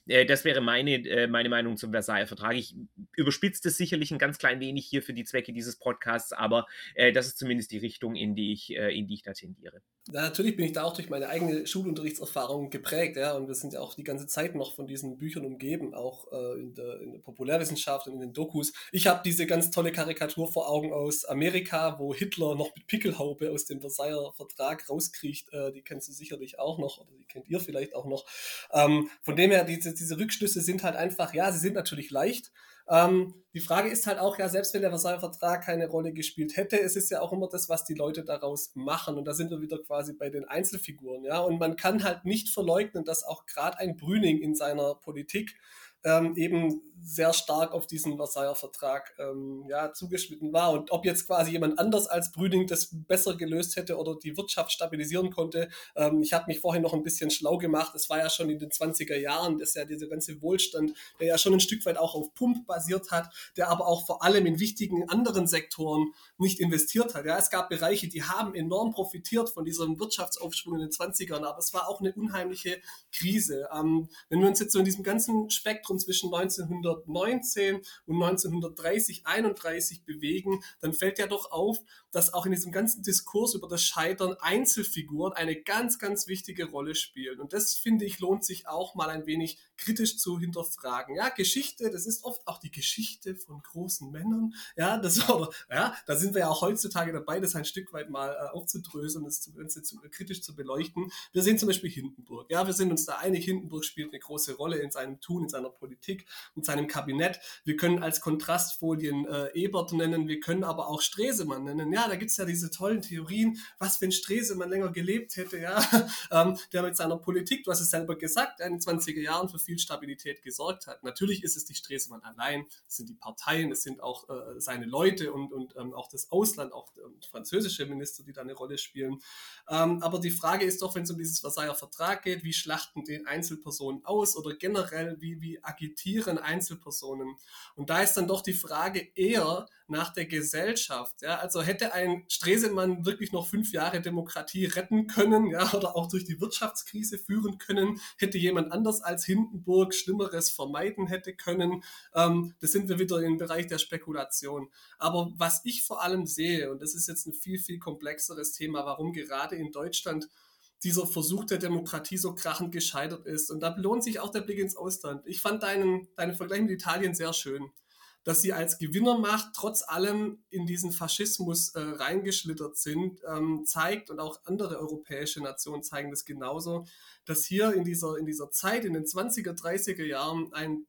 [SPEAKER 1] Äh, das wäre meine, äh, meine Meinung zum Versailler Vertrag. Ich überspitze es sicherlich ein ganz klein wenig hier für die Zwecke dieses Podcasts, aber äh, das ist zumindest die Richtung, in die ich, in die ich da tendiere.
[SPEAKER 2] Ja, natürlich bin ich da auch durch meine eigene Schulunterrichtserfahrung geprägt, ja, und wir sind ja auch die ganze Zeit noch von diesen Büchern umgeben, auch in, der, in, der, Populärwissenschaft und in den Dokus. Ich habe diese ganz tolle Karikatur vor Augen aus Amerika, wo Hitler noch mit Pickelhaube aus dem Versailler Vertrag rauskriecht. Äh, die kennst du sicherlich auch noch, oder die kennt ihr vielleicht auch noch. Ähm, von dem her, diese, diese Rückschlüsse sind halt einfach, ja, sie sind natürlich leicht, ähm, die Frage ist halt auch, ja, selbst wenn der Versailler Vertrag keine Rolle gespielt hätte, es ist ja auch immer das, was die Leute daraus machen. Und da sind wir wieder quasi bei den Einzelfiguren, ja. Und man kann halt nicht verleugnen, dass auch gerade ein Brüning in seiner Politik ähm, eben sehr stark auf diesen Versailler Vertrag ähm, ja, zugeschnitten war. Und ob jetzt quasi jemand anders als Brüning das besser gelöst hätte oder die Wirtschaft stabilisieren konnte, ähm, ich habe mich vorhin noch ein bisschen schlau gemacht. Es war ja schon in den 20er Jahren, dass ja dieser ganze Wohlstand, der ja schon ein Stück weit auch auf Pump basiert hat, der aber auch vor allem in wichtigen anderen Sektoren nicht investiert hat. Ja, es gab Bereiche, die haben enorm profitiert von diesem Wirtschaftsaufschwung in den 20ern, aber es war auch eine unheimliche Krise. Ähm, wenn wir uns jetzt so in diesem ganzen Spektrum zwischen 1900 1919 und 1930, 31 bewegen, dann fällt ja doch auf, dass auch in diesem ganzen Diskurs über das Scheitern Einzelfiguren eine ganz, ganz wichtige Rolle spielen. Und das finde ich lohnt sich auch mal ein wenig kritisch zu hinterfragen. Ja, Geschichte, das ist oft auch die Geschichte von großen Männern. Ja, das aber, ja, da sind wir ja auch heutzutage dabei, das ein Stück weit mal äh, aufzudröseln, das Ganze zu, äh, kritisch zu beleuchten. Wir sehen zum Beispiel Hindenburg. Ja, wir sind uns da einig, Hindenburg spielt eine große Rolle in seinem Tun, in seiner Politik und seinem Kabinett. Wir können als Kontrastfolien äh, Ebert nennen, wir können aber auch Stresemann nennen. Ja, da gibt es ja diese tollen Theorien, was wenn Stresemann länger gelebt hätte, ja, ähm, der mit seiner Politik, du hast es selber gesagt, in den 20er Jahren für viel Stabilität gesorgt hat. Natürlich ist es nicht Stresemann allein, es sind die Parteien, es sind auch äh, seine Leute und, und ähm, auch das Ausland, auch ähm, französische Minister, die da eine Rolle spielen. Ähm, aber die Frage ist doch, wenn es um dieses Versailler Vertrag geht, wie schlachten den Einzelpersonen aus oder generell, wie, wie agitieren Einzelpersonen? Und da ist dann doch die Frage eher nach der Gesellschaft. Ja? Also hätte ein Stresemann wirklich noch fünf Jahre Demokratie retten können ja? oder auch durch die Wirtschaftskrise führen können, hätte jemand anders als Hindenburg Schlimmeres vermeiden hätte können. Ähm, das sind wir wieder im Bereich der Spekulation. Aber was ich vor allem sehe, und das ist jetzt ein viel, viel komplexeres Thema, warum gerade in Deutschland dieser Versuch der Demokratie so krachend gescheitert ist. Und da lohnt sich auch der Blick ins Ausland. Ich fand deinen, deinen Vergleich mit Italien sehr schön, dass sie als Gewinnermacht trotz allem in diesen Faschismus äh, reingeschlittert sind, ähm, zeigt, und auch andere europäische Nationen zeigen das genauso, dass hier in dieser, in dieser Zeit, in den 20er, 30er Jahren, ein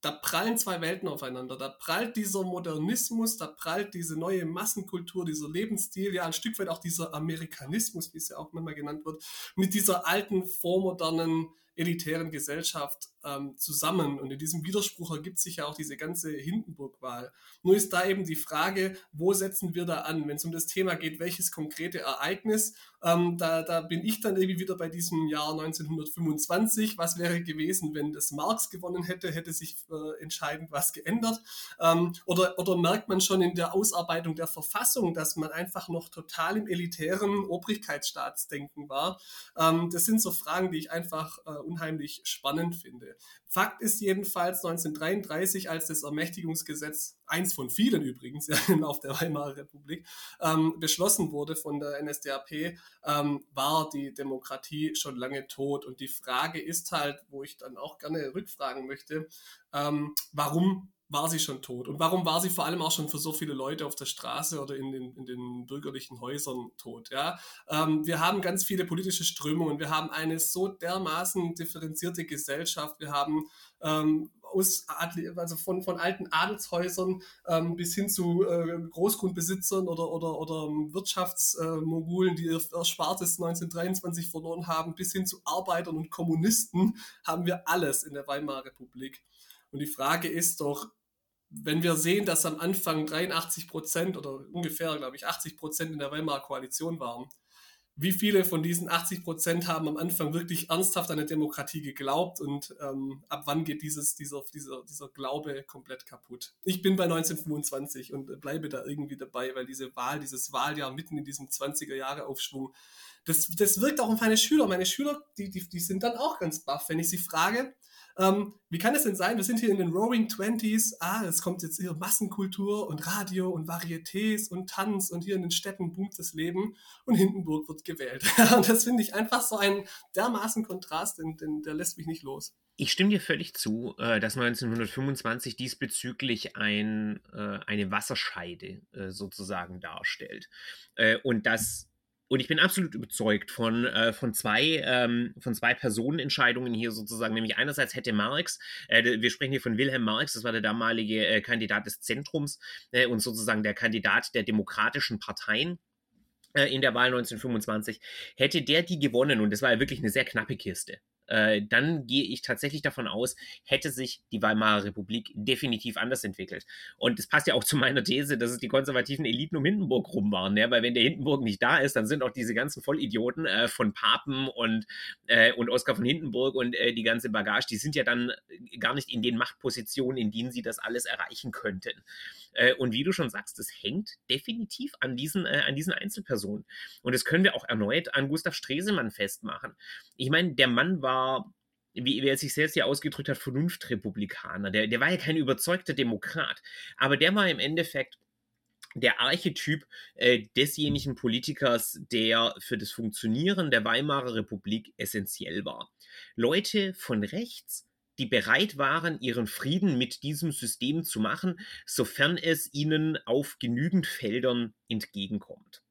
[SPEAKER 2] da prallen zwei Welten aufeinander. Da prallt dieser Modernismus, da prallt diese neue Massenkultur, dieser Lebensstil, ja ein Stück weit auch dieser Amerikanismus, wie es ja auch manchmal genannt wird, mit dieser alten vormodernen elitären Gesellschaft ähm, zusammen. Und in diesem Widerspruch ergibt sich ja auch diese ganze Hindenburg-Wahl. Nur ist da eben die Frage, wo setzen wir da an, wenn es um das Thema geht, welches konkrete Ereignis. Ähm, da, da bin ich dann irgendwie wieder bei diesem Jahr 1925. Was wäre gewesen, wenn das Marx gewonnen hätte? Hätte sich äh, entscheidend was geändert? Ähm, oder, oder merkt man schon in der Ausarbeitung der Verfassung, dass man einfach noch total im elitären Obrigkeitsstaatsdenken war? Ähm, das sind so Fragen, die ich einfach äh, unheimlich spannend finde. Fakt ist jedenfalls 1933, als das Ermächtigungsgesetz, eins von vielen übrigens auf der Weimarer Republik, ähm, beschlossen wurde von der NSDAP, ähm, war die Demokratie schon lange tot. Und die Frage ist halt, wo ich dann auch gerne rückfragen möchte, ähm, warum war sie schon tot? Und warum war sie vor allem auch schon für so viele Leute auf der Straße oder in den, in den bürgerlichen Häusern tot? Ja? Ähm, wir haben ganz viele politische Strömungen, wir haben eine so dermaßen differenzierte Gesellschaft, wir haben ähm, aus, also von, von alten Adelshäusern ähm, bis hin zu äh, Großgrundbesitzern oder, oder, oder Wirtschaftsmogulen, die ihr Erspartes 1923 verloren haben, bis hin zu Arbeitern und Kommunisten, haben wir alles in der Weimarer Republik. Und die Frage ist doch, wenn wir sehen, dass am Anfang 83 Prozent oder ungefähr, glaube ich, 80 Prozent in der Weimarer Koalition waren, wie viele von diesen 80 Prozent haben am Anfang wirklich ernsthaft an eine Demokratie geglaubt und ähm, ab wann geht dieses, dieser, dieser, dieser Glaube komplett kaputt? Ich bin bei 1925 und bleibe da irgendwie dabei, weil diese Wahl, dieses Wahljahr mitten in diesem 20er Jahre Aufschwung, das, das wirkt auch auf meine Schüler. Meine Schüler, die, die, die sind dann auch ganz baff, wenn ich sie frage, ähm, wie kann es denn sein, wir sind hier in den Roaring Twenties, ah, es kommt jetzt hier Massenkultur und Radio und Varietés und Tanz und hier in den Städten boomt das Leben und Hindenburg wird gewählt. und das finde ich einfach so ein dermaßen Kontrast, den, den, der lässt mich nicht los.
[SPEAKER 1] Ich stimme dir völlig zu, äh, dass 1925 diesbezüglich ein, äh, eine Wasserscheide äh, sozusagen darstellt. Und dass und ich bin absolut überzeugt von, äh, von, zwei, ähm, von zwei Personenentscheidungen hier sozusagen. Nämlich einerseits hätte Marx, äh, wir sprechen hier von Wilhelm Marx, das war der damalige äh, Kandidat des Zentrums äh, und sozusagen der Kandidat der demokratischen Parteien äh, in der Wahl 1925, hätte der die gewonnen, und das war ja wirklich eine sehr knappe Kiste, äh, dann gehe ich tatsächlich davon aus, hätte sich die Weimarer Republik definitiv anders entwickelt. Und das passt ja auch zu meiner These, dass es die konservativen Eliten um Hindenburg rum waren. Ja? Weil wenn der Hindenburg nicht da ist, dann sind auch diese ganzen Vollidioten äh, von Papen und, äh, und Oskar von Hindenburg und äh, die ganze Bagage, die sind ja dann gar nicht in den Machtpositionen, in denen sie das alles erreichen könnten. Äh, und wie du schon sagst, das hängt definitiv an diesen, äh, an diesen Einzelpersonen. Und das können wir auch erneut an Gustav Stresemann festmachen. Ich meine, der Mann war wie, wie er sich selbst ja ausgedrückt hat, Vernunftrepublikaner. Der, der war ja kein überzeugter Demokrat, aber der war im Endeffekt der Archetyp äh, desjenigen Politikers, der für das Funktionieren der Weimarer Republik essentiell war. Leute von rechts, die bereit waren, ihren Frieden mit diesem System zu machen, sofern es ihnen auf genügend Feldern entgegenkommt.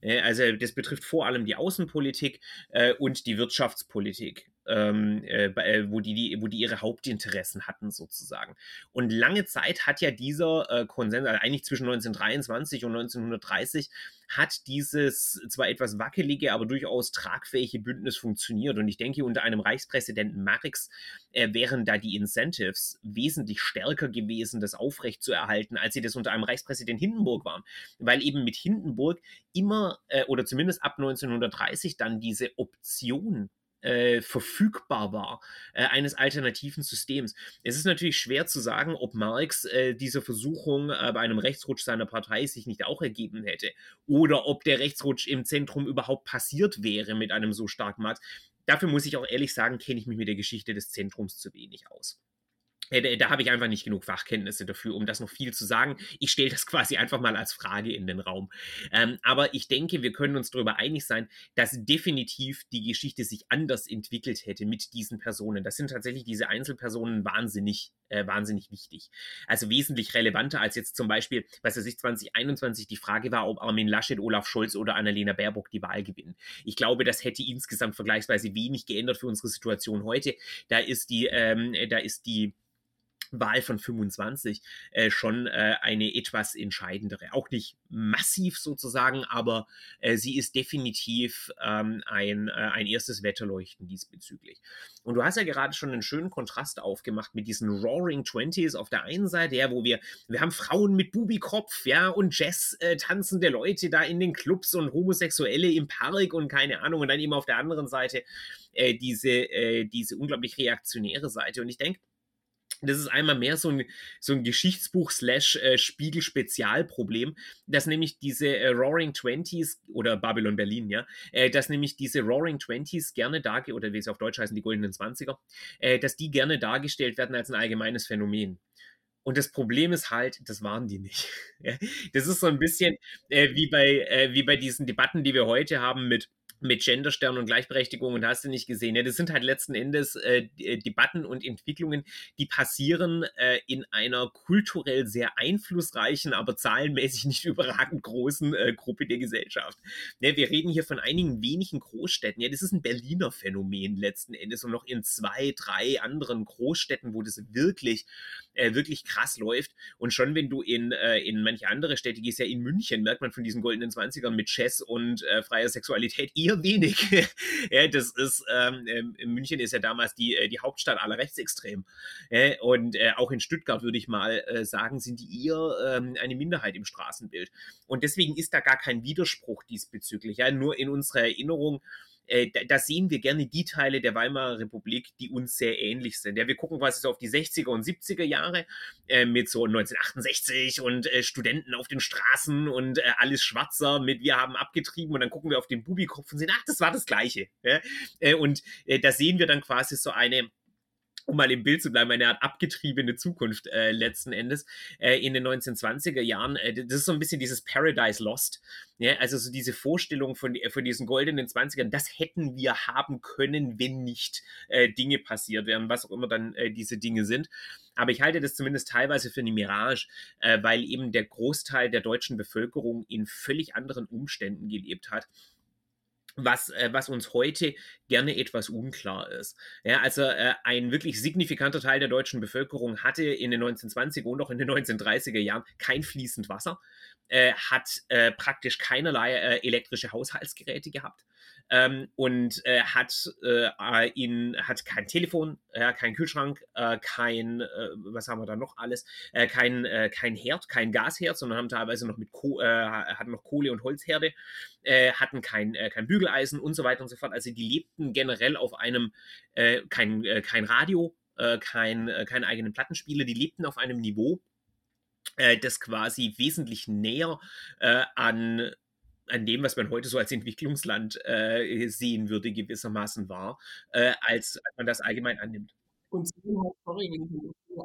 [SPEAKER 1] Äh, also das betrifft vor allem die Außenpolitik äh, und die Wirtschaftspolitik. Ähm, äh, äh, wo, die, die, wo die ihre Hauptinteressen hatten, sozusagen. Und lange Zeit hat ja dieser äh, Konsens, also eigentlich zwischen 1923 und 1930, hat dieses zwar etwas wackelige, aber durchaus tragfähige Bündnis funktioniert. Und ich denke, unter einem Reichspräsidenten Marx äh, wären da die Incentives wesentlich stärker gewesen, das aufrechtzuerhalten, als sie das unter einem Reichspräsident Hindenburg waren. Weil eben mit Hindenburg immer, äh, oder zumindest ab 1930 dann diese Option äh, verfügbar war, äh, eines alternativen Systems. Es ist natürlich schwer zu sagen, ob Marx äh, diese Versuchung äh, bei einem Rechtsrutsch seiner Partei sich nicht auch ergeben hätte oder ob der Rechtsrutsch im Zentrum überhaupt passiert wäre mit einem so starken Marx. Dafür muss ich auch ehrlich sagen, kenne ich mich mit der Geschichte des Zentrums zu wenig aus. Äh, da, da habe ich einfach nicht genug Fachkenntnisse dafür, um das noch viel zu sagen. Ich stelle das quasi einfach mal als Frage in den Raum. Ähm, aber ich denke, wir können uns darüber einig sein, dass definitiv die Geschichte sich anders entwickelt hätte mit diesen Personen. Das sind tatsächlich diese Einzelpersonen wahnsinnig, äh, wahnsinnig wichtig. Also wesentlich relevanter als jetzt zum Beispiel, was weiß ich, 2021 die Frage war, ob Armin Laschet, Olaf Scholz oder Annalena Baerbock die Wahl gewinnen. Ich glaube, das hätte insgesamt vergleichsweise wenig geändert für unsere Situation heute. Da ist die, ähm, da ist die Wahl von 25 äh, schon äh, eine etwas entscheidendere. Auch nicht massiv sozusagen, aber äh, sie ist definitiv ähm, ein, äh, ein erstes Wetterleuchten diesbezüglich. Und du hast ja gerade schon einen schönen Kontrast aufgemacht mit diesen Roaring Twenties auf der einen Seite, ja, wo wir, wir haben Frauen mit Bubikopf, ja, und Jazz äh, tanzende Leute da in den Clubs und Homosexuelle im Park und keine Ahnung, und dann eben auf der anderen Seite äh, diese, diese unglaublich reaktionäre Seite. Und ich denke, das ist einmal mehr so ein, so ein Geschichtsbuch-Spiegel-Spezialproblem, äh, dass nämlich diese äh, Roaring Twenties oder Babylon Berlin, ja, äh, dass nämlich diese Roaring Twenties gerne dargestellt, oder wie sie auf Deutsch heißen, die goldenen Zwanziger, äh, dass die gerne dargestellt werden als ein allgemeines Phänomen. Und das Problem ist halt, das waren die nicht. das ist so ein bisschen äh, wie, bei, äh, wie bei diesen Debatten, die wir heute haben mit mit Genderstern und Gleichberechtigung und hast du nicht gesehen. Ja, das sind halt letzten Endes äh, äh, Debatten und Entwicklungen, die passieren äh, in einer kulturell sehr einflussreichen, aber zahlenmäßig nicht überragend großen äh, Gruppe der Gesellschaft. Ja, wir reden hier von einigen wenigen Großstädten. Ja, das ist ein Berliner Phänomen letzten Endes und noch in zwei, drei anderen Großstädten, wo das wirklich, äh, wirklich krass läuft. Und schon wenn du in, äh, in manche andere Städte gehst, ja in München, merkt man von diesen goldenen 20ern mit Chess und freier Sexualität eher wenig. ja, das ist, ähm, ähm München ist ja damals die, äh, die Hauptstadt aller Rechtsextremen. Ja, und äh, auch in Stuttgart würde ich mal äh, sagen, sind die eher ähm, eine Minderheit im Straßenbild. Und deswegen ist da gar kein Widerspruch diesbezüglich. Ja, nur in unserer Erinnerung äh, da, da, sehen wir gerne die Teile der Weimarer Republik, die uns sehr ähnlich sind. Ja, wir gucken quasi so auf die 60er und 70er Jahre äh, mit so 1968 und äh, Studenten auf den Straßen und äh, alles schwarzer mit wir haben abgetrieben und dann gucken wir auf den Bubikopf und sehen, ach, das war das Gleiche. Ja? Äh, und da sehen wir dann quasi so eine um mal im Bild zu bleiben, eine Art abgetriebene Zukunft äh, letzten Endes äh, in den 1920er Jahren. Äh, das ist so ein bisschen dieses Paradise Lost. Ja? Also so diese Vorstellung von, äh, von diesen goldenen 20ern, das hätten wir haben können, wenn nicht äh, Dinge passiert wären, was auch immer dann äh, diese Dinge sind. Aber ich halte das zumindest teilweise für eine Mirage, weil eben der Großteil der deutschen Bevölkerung in völlig anderen Umständen gelebt hat was, äh, was uns heute gerne etwas unklar ist. Ja, also äh, ein wirklich signifikanter Teil der deutschen Bevölkerung hatte in den 1920er und auch in den 1930er Jahren kein fließend Wasser, äh, hat äh, praktisch keinerlei äh, elektrische Haushaltsgeräte gehabt ähm, und äh, hat, äh, in, hat kein Telefon, äh, kein Kühlschrank, äh, kein, äh, was haben wir da noch alles, äh, kein, äh, kein Herd, kein Gasherd, sondern haben teilweise noch mit äh, hatten noch Kohle- und Holzherde, hatten kein, kein Bügeleisen und so weiter und so fort. Also die lebten generell auf einem, kein, kein Radio, kein, keine eigenen Plattenspiele, die lebten auf einem Niveau, das quasi wesentlich näher äh, an an dem, was man heute so als Entwicklungsland äh, sehen würde, gewissermaßen war, äh, als, als man das allgemein annimmt. Und sorry,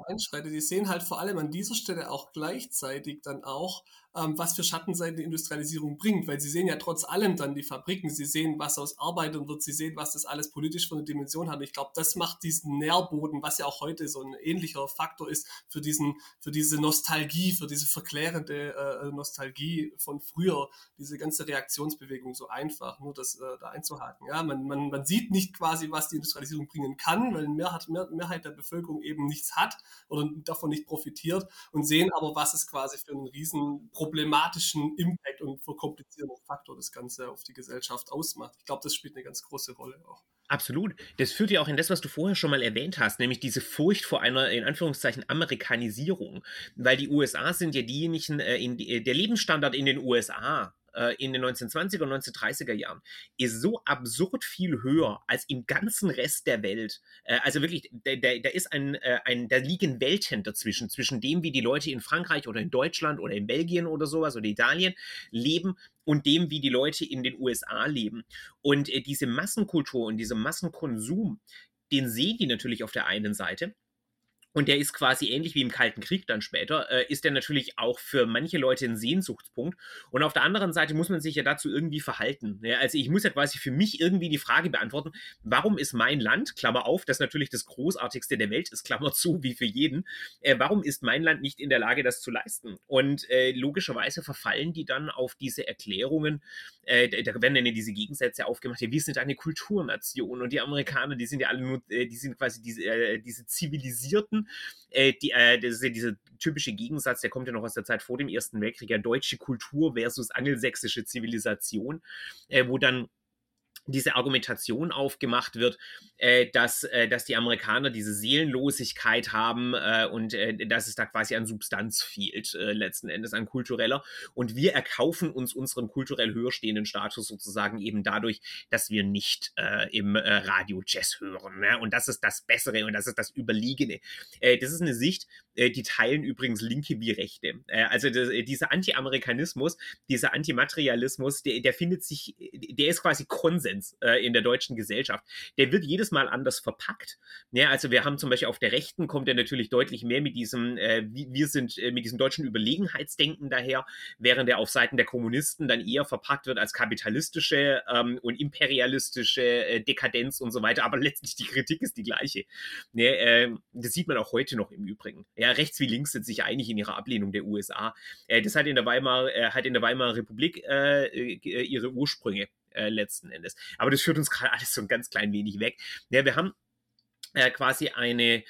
[SPEAKER 2] einschreitet, die sehen halt vor allem an dieser Stelle auch gleichzeitig dann auch, ähm, was für Schattenseiten die Industrialisierung bringt, weil sie sehen ja trotz allem dann die Fabriken, sie sehen, was aus Arbeitern wird, sie sehen, was das alles politisch von der Dimension hat. Ich glaube, das macht diesen Nährboden, was ja auch heute so ein ähnlicher Faktor ist für diesen, für diese Nostalgie, für diese verklärende äh, Nostalgie von früher, diese ganze Reaktionsbewegung so einfach, nur das äh, da einzuhaken. Ja, man, man, man sieht nicht quasi, was die Industrialisierung bringen kann, weil Mehrheit, Mehr, Mehrheit der Bevölkerung eben nichts hat oder davon nicht profitiert und sehen aber, was es quasi für einen riesen problematischen Impact und verkomplizierenden Faktor das Ganze auf die Gesellschaft ausmacht. Ich glaube, das spielt eine ganz große Rolle auch.
[SPEAKER 1] Absolut. Das führt ja auch in das, was du vorher schon mal erwähnt hast, nämlich diese Furcht vor einer, in Anführungszeichen, Amerikanisierung. Weil die USA sind ja diejenigen, äh, in die, der Lebensstandard in den USA äh, in den 1920er und 1930er Jahren ist so absurd viel höher als im ganzen Rest der Welt. Äh, also wirklich, da, ist ein, äh, ein, da liegen Welten dazwischen, zwischen dem, wie die Leute in Frankreich oder in Deutschland oder in Belgien oder sowas oder Italien leben und dem, wie die Leute in den USA leben. Und äh, diese Massenkultur und dieser Massenkonsum, den sehen die natürlich auf der einen Seite. Und der ist quasi ähnlich wie im Kalten Krieg dann später, äh, ist der natürlich auch für manche Leute ein Sehnsuchtspunkt. Und auf der anderen Seite muss man sich ja dazu irgendwie verhalten. Ja, also ich muss ja quasi für mich irgendwie die Frage beantworten, warum ist mein Land, Klammer auf, das natürlich das großartigste der Welt ist, Klammer zu, wie für jeden, äh, warum ist mein Land nicht in der Lage, das zu leisten? Und äh, logischerweise verfallen die dann auf diese Erklärungen, äh, da werden dann diese Gegensätze aufgemacht, ja, wir sind eine Kulturnation und die Amerikaner, die sind ja alle nur, äh, die sind quasi diese, äh, diese zivilisierten äh, die, äh, das ist ja dieser typische Gegensatz, der kommt ja noch aus der Zeit vor dem Ersten Weltkrieg, ja, deutsche Kultur versus angelsächsische Zivilisation, äh, wo dann diese Argumentation aufgemacht wird, äh, dass, äh, dass die Amerikaner diese Seelenlosigkeit haben äh, und äh, dass es da quasi an Substanz fehlt, äh, letzten Endes an kultureller. Und wir erkaufen uns unseren kulturell höher stehenden Status sozusagen eben dadurch, dass wir nicht äh, im Radio Jazz hören. Ne? Und das ist das Bessere und das ist das Überlegene. das ist eine Sicht, die teilen übrigens Linke wie Rechte. also das, dieser Anti-Amerikanismus, dieser Antimaterialismus, der, der findet sich, der ist quasi Konsens äh, in der deutschen Gesellschaft. Der wird jedes Mal anders verpackt. Ja, also wir haben zum Beispiel auf der Rechten kommt er natürlich deutlich mehr mit diesem, äh, wir sind äh, mit diesem deutschen Überlegenheitsdenken daher, während er auf Seiten der Kommunisten dann eher verpackt wird als kapitalistische ähm, und imperialistische äh, Dekadenz und so weiter. Aber letztlich die Kritik ist die gleiche. Ja, das sieht man auch heute noch im Übrigen. Ja, rechts wie links sind sich einig in ihrer Ablehnung der USA. Äh, das hat in der Weimar, äh, hat in der Weimarer Republik ihre Ursprünge äh, letzten Endes. Aber das führt uns gerade alles so ein ganz klein wenig weg. Ja, wir haben äh, quasi eine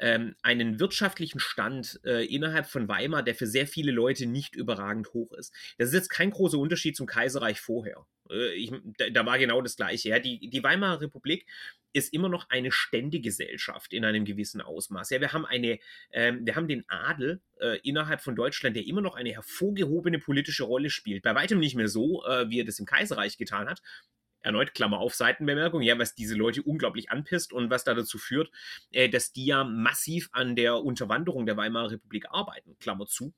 [SPEAKER 1] ähm, einen wirtschaftlichen Stand äh, innerhalb von Weimar, der für sehr viele Leute nicht überragend hoch ist. Das ist jetzt kein großer Unterschied zum Kaiserreich vorher. Äh, ich, da, da, war genau das Gleiche. Ja. Die, die Weimarer Republik ist immer noch eine Ständegesellschaft in einem gewissen Ausmaß. Ja, wir haben eine, ähm, wir haben den Adel äh, innerhalb von Deutschland, der immer noch eine hervorgehobene politische Rolle spielt. Bei weitem nicht mehr so, äh, wie er das im Kaiserreich getan hat. Erneut Klammer auf Seitenbemerkung, ja, was diese Leute unglaublich anpisst und was da dazu führt, äh, dass die ja massiv an der Unterwanderung der Weimarer Republik arbeiten. Klammer zu.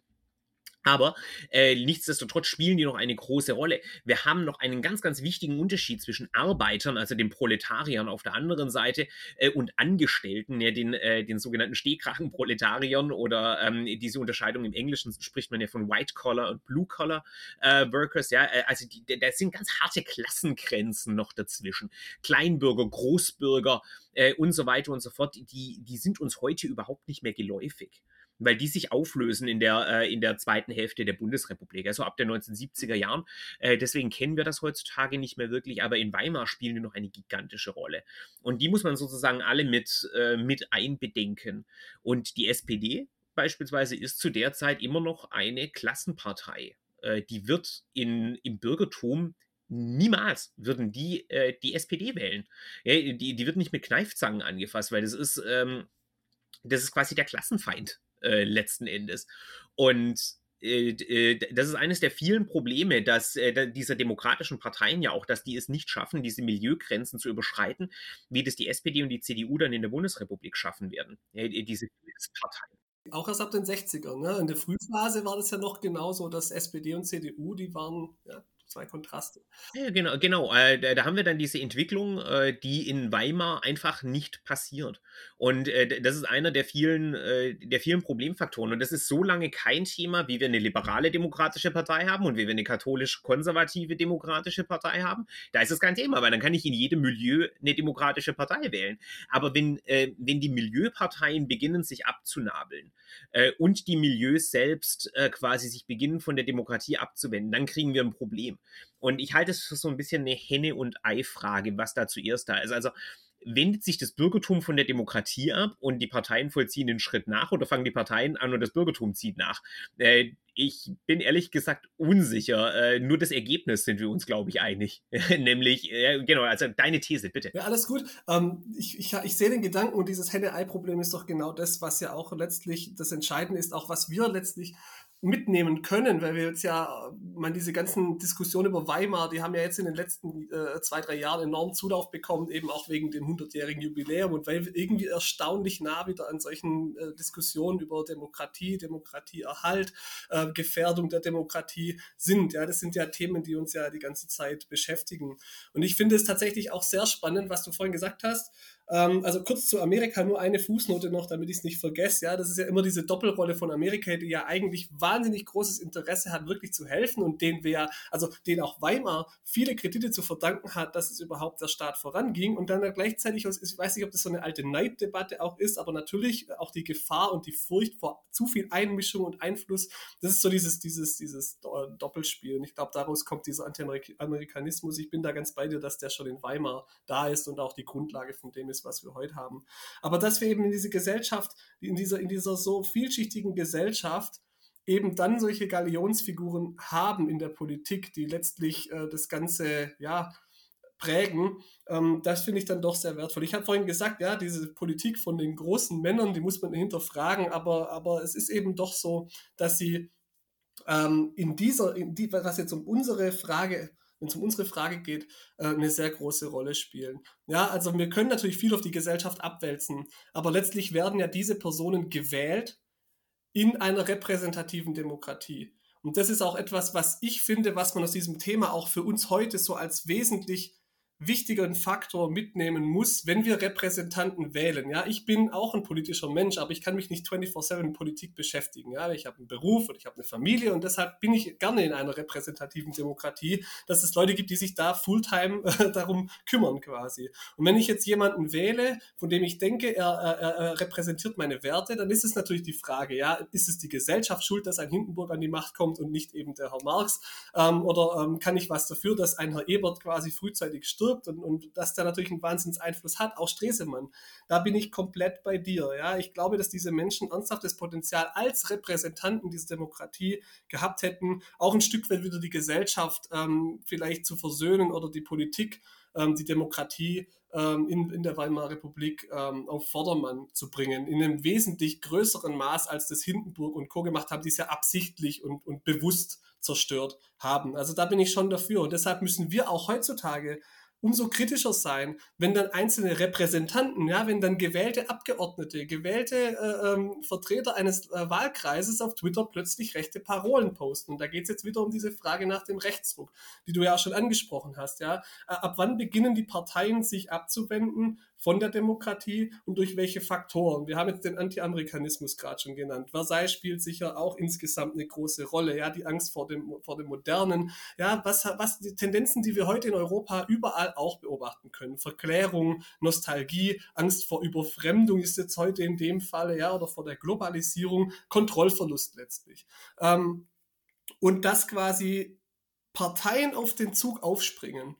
[SPEAKER 1] Aber äh, nichtsdestotrotz spielen die noch eine große Rolle. Wir haben noch einen ganz, ganz wichtigen Unterschied zwischen Arbeitern, also den Proletariern auf der anderen Seite, äh, und Angestellten, ja, den, äh, den sogenannten Stehkrachenproletariern oder ähm, diese Unterscheidung im Englischen spricht man ja von White-Collar und Blue-Collar-Workers. Äh, ja, äh, also da sind ganz harte Klassengrenzen noch dazwischen. Kleinbürger, Großbürger äh, und so weiter und so fort, die, die sind uns heute überhaupt nicht mehr geläufig weil die sich auflösen in der, äh, in der zweiten Hälfte der Bundesrepublik, also ab den 1970er Jahren. Äh, deswegen kennen wir das heutzutage nicht mehr wirklich, aber in Weimar spielen die noch eine gigantische Rolle. Und die muss man sozusagen alle mit, äh, mit einbedenken. Und die SPD beispielsweise ist zu der Zeit immer noch eine Klassenpartei. Äh, die wird in, im Bürgertum niemals würden die äh, die SPD wählen. Ja, die, die wird nicht mit Kneifzangen angefasst, weil das ist, ähm, das ist quasi der Klassenfeind äh, letzten Endes. Und äh, äh, das ist eines der vielen Probleme, dass dieser demokratischen Parteien ja auch, dass die es nicht schaffen, diese Milieugrenzen zu überschreiten, wie das die SPD und die CDU dann in der Bundesrepublik schaffen werden. diese
[SPEAKER 2] Parteien. Auch erst ab den 60ern. Ne? In der Frühphase war das ja noch genauso, dass SPD und CDU, die waren ja, zwei Kontraste.
[SPEAKER 1] Ja, genau, genau. Äh, da haben wir dann diese Entwicklung, äh, die in Weimar einfach nicht passiert. Und äh, das ist einer der vielen, äh, der vielen Problemfaktoren. Und das ist so lange kein Thema, wie wir eine liberale demokratische Partei haben und wie wir eine katholisch-konservative demokratische Partei haben. Da ist es kein Thema, weil dann kann ich in jedem Milieu eine demokratische Partei wählen. Aber wenn, äh, wenn die Milieuparteien beginnen, sich abzunabeln äh, und die Milieus selbst quasi sich beginnen, von der Demokratie abzuwenden, dann kriegen wir ein Problem. Und ich halte es für so ein bisschen eine Henne- und Ei-Frage, was da zuerst da ist. Also wendet sich das Bürgertum von der Demokratie ab und die Parteien vollziehen den Schritt nach oder fangen die Parteien an und das Bürgertum zieht nach? Äh, ich bin ehrlich gesagt unsicher. Äh, nur das Ergebnis sind wir uns, glaube ich, einig. Nämlich, äh, genau, also deine These, bitte.
[SPEAKER 2] Ja, alles gut. Ähm, ich, ich, ich sehe den Gedanken und dieses Henne-Ei-Problem ist doch genau das, was ja auch letztlich das Entscheidende ist, auch was wir letztlich mitnehmen können, weil wir jetzt ja, man diese ganzen Diskussionen über Weimar, die haben ja jetzt in den letzten äh, zwei, drei Jahren enormen Zulauf bekommen, eben auch wegen dem 100-jährigen Jubiläum und weil wir irgendwie erstaunlich nah wieder an solchen äh, Diskussionen über Demokratie, Demokratieerhalt, äh, Gefährdung der Demokratie sind. Ja, das sind ja Themen, die uns ja die ganze Zeit beschäftigen. Und ich finde es tatsächlich auch sehr spannend, was du vorhin gesagt hast, also kurz zu Amerika nur eine Fußnote noch, damit ich es nicht vergesse. Ja, das ist ja immer diese Doppelrolle von Amerika, die ja eigentlich wahnsinnig großes Interesse hat, wirklich zu helfen und den wir, also den auch Weimar viele Kredite zu verdanken hat, dass es überhaupt der Staat voranging und dann gleichzeitig, ich weiß nicht, ob das so eine alte Neiddebatte auch ist, aber natürlich auch die Gefahr und die Furcht vor zu viel Einmischung und Einfluss. Das ist so dieses, dieses, dieses Doppelspiel. Und ich glaube, daraus kommt dieser Anti-Amerikanismus. Ich bin da ganz bei dir, dass der schon in Weimar da ist und auch die Grundlage von dem ist, was wir heute haben. Aber dass wir eben in diese Gesellschaft, in dieser, in dieser so vielschichtigen Gesellschaft, eben dann solche Galionsfiguren haben in der Politik, die letztlich äh, das Ganze, ja, prägen, ähm, das finde ich dann doch sehr wertvoll. Ich habe vorhin gesagt, ja, diese Politik von den großen Männern, die muss man hinterfragen, aber, aber es ist eben doch so, dass sie ähm, in dieser, in die, was jetzt um unsere Frage wenn es um unsere Frage geht, äh, eine sehr große Rolle spielen. Ja, also wir können natürlich viel auf die Gesellschaft abwälzen, aber letztlich werden ja diese Personen gewählt in einer repräsentativen Demokratie. Und das ist auch etwas, was ich finde, was man aus diesem Thema auch für uns heute so als wesentlich wichtigen Faktor mitnehmen muss, wenn wir Repräsentanten wählen. Ja, ich bin auch ein politischer Mensch, aber ich kann mich nicht 24/7 mit Politik beschäftigen. Ja, ich habe einen Beruf und ich habe eine Familie und deshalb bin ich gerne in einer repräsentativen Demokratie, dass es Leute gibt, die sich da Fulltime äh, darum kümmern quasi. Und wenn ich jetzt jemanden wähle, von dem ich denke, er, er, er, repräsentiert meine Werte, dann ist es natürlich die Frage, ja, ist es die Gesellschaft schuld, dass ein Hindenburg an die Macht kommt und nicht eben der Herr Marx? Ähm, oder ähm, kann ich was dafür, dass ein Herr Ebert quasi frühzeitig stirbt? Wirkt und, und dass der natürlich einen Wahnsinnseinfluss hat, auch Stresemann. Da bin ich komplett bei dir. Ja, ich glaube, dass diese Menschen ernsthaftes Potenzial als Repräsentanten dieser Demokratie gehabt hätten, auch ein Stück weit wieder die Gesellschaft ähm, vielleicht zu versöhnen oder die Politik, ähm, die Demokratie ähm, in, in der Weimarer Republik ähm, auf Vordermann zu bringen, in einem wesentlich größeren Maß, als das Hindenburg und Co. gemacht haben, die es ja absichtlich und, und bewusst zerstört haben. Also da bin ich schon dafür. Und deshalb müssen wir auch heutzutage umso kritischer sein, wenn dann einzelne Repräsentanten, ja, wenn dann gewählte Abgeordnete, gewählte äh, ähm, Vertreter eines äh, Wahlkreises auf Twitter plötzlich rechte Parolen posten. Und da geht es jetzt wieder um diese Frage nach dem Rechtsruck, die du ja auch schon angesprochen hast. Ja, äh, ab wann beginnen die Parteien sich abzuwenden von der Demokratie und durch welche Faktoren. Wir haben jetzt den Anti-Amerikanismus gerade schon genannt. Versailles spielt sicher auch insgesamt eine große Rolle. Ja, die Angst vor dem, vor dem Modernen. Ja, was, was die Tendenzen, die wir heute in Europa überall auch beobachten können. Verklärung, Nostalgie, Angst vor Überfremdung ist jetzt heute in dem Falle, ja, oder vor der Globalisierung, Kontrollverlust letztlich. Ähm, und dass quasi Parteien auf den Zug aufspringen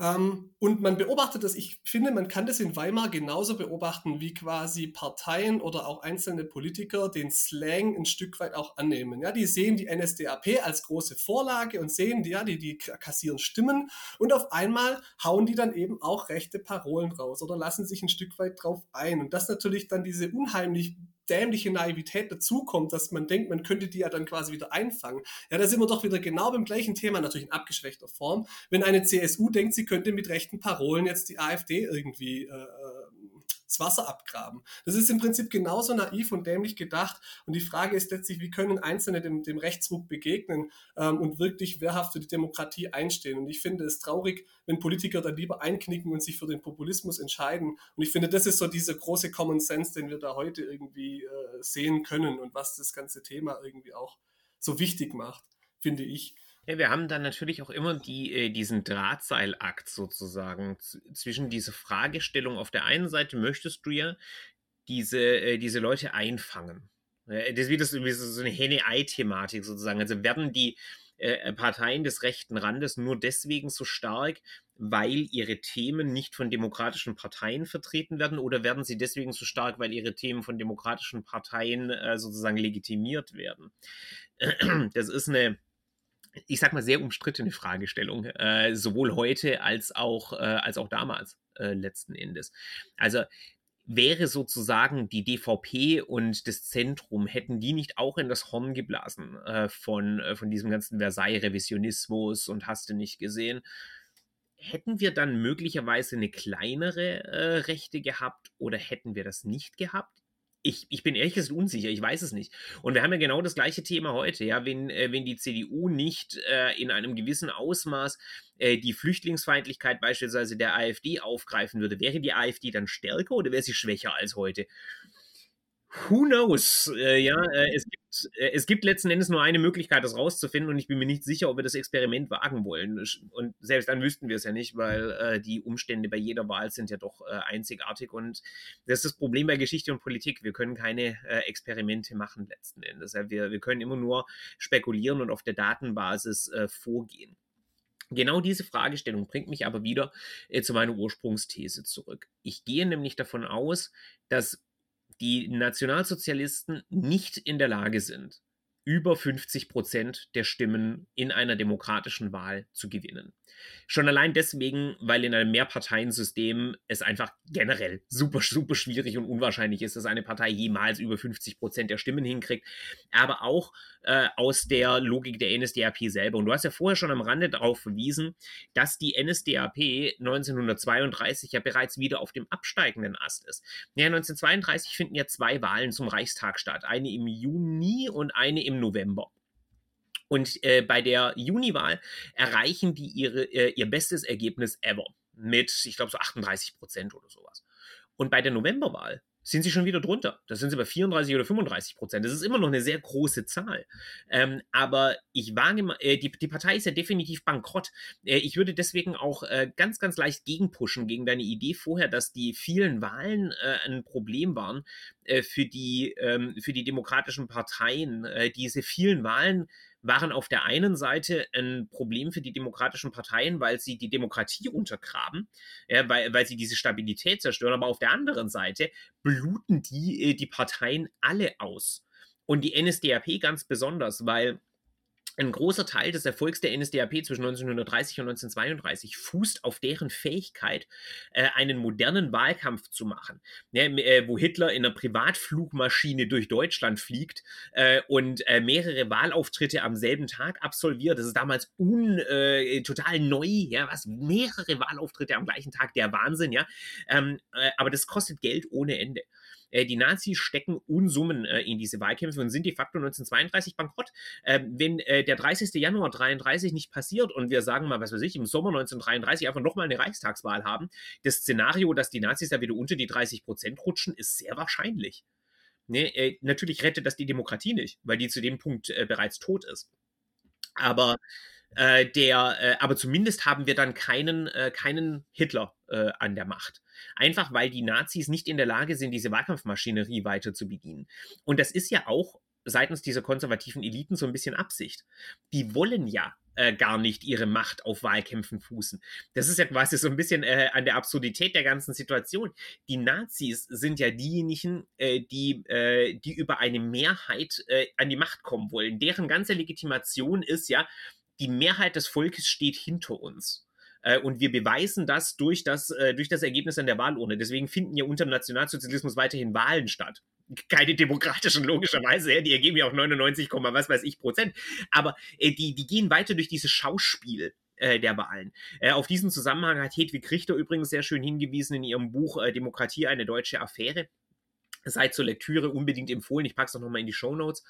[SPEAKER 2] ähm, und man beobachtet das, ich finde, man kann das in Weimar genauso beobachten, wie quasi Parteien oder auch einzelne Politiker den Slang ein Stück weit auch annehmen. Ja, die sehen die NSDAP als große Vorlage und sehen, ja, die, die kassieren Stimmen und auf einmal hauen die dann eben auch rechte Parolen raus oder lassen sich ein Stück weit drauf ein. Und das natürlich dann diese unheimlich dämliche Naivität dazukommt, dass man denkt, man könnte die ja dann quasi wieder einfangen. Ja, da sind wir doch wieder genau beim gleichen Thema, natürlich in abgeschwächter Form. Wenn eine CSU denkt, sie könnte mit rechten Parolen jetzt die AfD irgendwie äh, äh das Wasser abgraben. Das ist im Prinzip genauso naiv und dämlich gedacht. Und die Frage ist letztlich, wie können Einzelne dem, dem Rechtsruck begegnen ähm, und wirklich wehrhaft für die Demokratie einstehen. Und ich finde es traurig, wenn Politiker dann lieber einknicken und sich für den Populismus entscheiden. Und ich finde, das ist so dieser große Common Sense, den wir da heute irgendwie äh, sehen können und was das ganze Thema irgendwie auch so wichtig macht, finde ich.
[SPEAKER 1] Ja, wir haben dann natürlich auch immer die, äh, diesen Drahtseilakt sozusagen zwischen diese Fragestellung. Auf der einen Seite möchtest du ja diese, äh, diese Leute einfangen. das ist so, so eine Henne-Ei-Thematik sozusagen. Also werden die äh, Parteien des rechten Randes nur deswegen so stark, weil ihre Themen nicht von demokratischen Parteien vertreten werden oder werden sie deswegen so stark, weil ihre Themen von demokratischen Parteien äh, sozusagen legitimiert werden? Das ist eine ich sag mal, sehr umstrittene Fragestellung, äh, sowohl heute als auch, äh, als auch damals äh, letzten Endes. Also wäre sozusagen die DVP und das Zentrum, hätten die nicht auch in das Horn geblasen äh, von, äh, von diesem ganzen Versailles-Revisionismus und hast du nicht gesehen, hätten wir dann möglicherweise eine kleinere äh, Rechte gehabt oder hätten wir das nicht gehabt? Ich, ich bin ehrlich gesagt unsicher, ich weiß es nicht. Und wir haben ja genau das gleiche Thema heute, ja, wenn, äh, wenn die CDU nicht äh, in einem gewissen Ausmaß äh, die Flüchtlingsfeindlichkeit beispielsweise der AfD aufgreifen würde, wäre die AfD dann stärker oder wäre sie schwächer als heute? Who knows? Äh, ja, äh, es, gibt, es gibt letzten Endes nur eine Möglichkeit, das rauszufinden und ich bin mir nicht sicher, ob wir das Experiment wagen wollen. Und selbst dann wüssten wir es ja nicht, weil äh, die Umstände bei jeder Wahl sind ja doch äh, einzigartig und das ist das Problem bei Geschichte und Politik. Wir können keine äh, Experimente machen letzten Endes. Ja, wir, wir können immer nur spekulieren und auf der Datenbasis vorgehen. Genau diese Fragestellung bringt mich aber wieder zu meiner Ursprungsthese zurück. Ich gehe nämlich davon aus, dass die Nationalsozialisten nicht in der Lage sind, über 50 Prozent der Stimmen in einer demokratischen Wahl zu gewinnen. Schon allein deswegen, weil in einem Mehrparteiensystem es einfach generell super, super schwierig und unwahrscheinlich ist, dass eine Partei jemals über 50 Prozent der Stimmen hinkriegt. Aber auch äh, aus der Logik der NSDAP selber. Und du hast ja vorher schon am Rande darauf verwiesen, dass die NSDAP 1932 ja bereits wieder auf dem absteigenden Ast ist. Ja, 1932 finden ja zwei Wahlen zum Reichstag statt. Eine im Juni und eine im November. Und äh, bei der Juniwahl erreichen die ihre, äh, ihr bestes Ergebnis ever mit, ich glaube, so 38 Prozent oder sowas. Und bei der Novemberwahl sind sie schon wieder drunter. Da sind sie bei 34 oder 35 Prozent. Das ist immer noch eine sehr große Zahl. Ähm, aber ich wage, äh, die, die Partei ist ja definitiv bankrott. Äh, ich würde deswegen auch äh, ganz, ganz leicht gegenpushen gegen deine Idee vorher, dass die vielen Wahlen äh, ein Problem waren äh, für, die, ähm, für die demokratischen Parteien. Äh, diese vielen Wahlen waren auf der einen Seite ein Problem für die demokratischen Parteien, weil sie die Demokratie untergraben, ja, weil, weil sie diese Stabilität zerstören, aber auf der anderen Seite bluten die, äh, die Parteien alle aus. Und die NSDAP ganz besonders, weil ein großer Teil des Erfolgs der NSDAP zwischen 1930 und 1932 fußt auf deren Fähigkeit, äh, einen modernen Wahlkampf zu machen, äh, wo Hitler in einer Privatflugmaschine durch Deutschland fliegt äh, und mehrere Wahlauftritte am selben Tag absolviert. Das ist damals un, total neu, ja, was mehrere Wahlauftritte am gleichen Tag, der Wahnsinn, ja. Ähm, äh, aber das kostet Geld ohne Ende. Äh, die Nazis stecken Unsummen äh, in diese Wahlkämpfe und sind de facto 1932 bankrott. Ähm, wenn äh, der 30. Januar 33 nicht passiert und wir sagen mal, was weiß ich, im Sommer 1933 einfach nochmal eine Reichstagswahl haben, das Szenario, dass die Nazis da wieder unter die 30 Prozent rutschen, ist sehr wahrscheinlich. Ne, äh, natürlich rettet das die Demokratie nicht, weil die zu dem Punkt äh, bereits tot ist. Aber äh, der, äh, aber zumindest haben wir dann keinen, äh, keinen Hitler an der Macht. Einfach weil die Nazis nicht in der Lage sind, diese Wahlkampfmaschinerie weiter zu bedienen. Und das ist ja auch seitens dieser konservativen Eliten so ein bisschen Absicht. Die wollen ja äh, gar nicht ihre Macht auf Wahlkämpfen fußen. Das ist ja quasi so ein bisschen äh, an der Absurdität der ganzen Situation. Die Nazis sind ja diejenigen, äh, die, äh, die über eine Mehrheit äh, an die Macht kommen wollen. Deren ganze Legitimation ist ja, die Mehrheit des Volkes steht hinter uns. Äh, und wir beweisen das durch, das äh, durch das Ergebnis an der Wahlurne. Deswegen finden ja unter dem Nationalsozialismus weiterhin Wahlen statt. Keine demokratischen, logischerweise. Ja, die ergeben ja auch 99, was weiß ich Prozent. Aber äh, die, die gehen weiter durch dieses Schauspiel äh, der Wahlen. Äh, auf diesen Zusammenhang hat Hedwig Richter übrigens sehr schön hingewiesen in ihrem Buch Demokratie, eine deutsche Affäre seid zur Lektüre unbedingt empfohlen. Ich packe es auch nochmal in die Show Notes,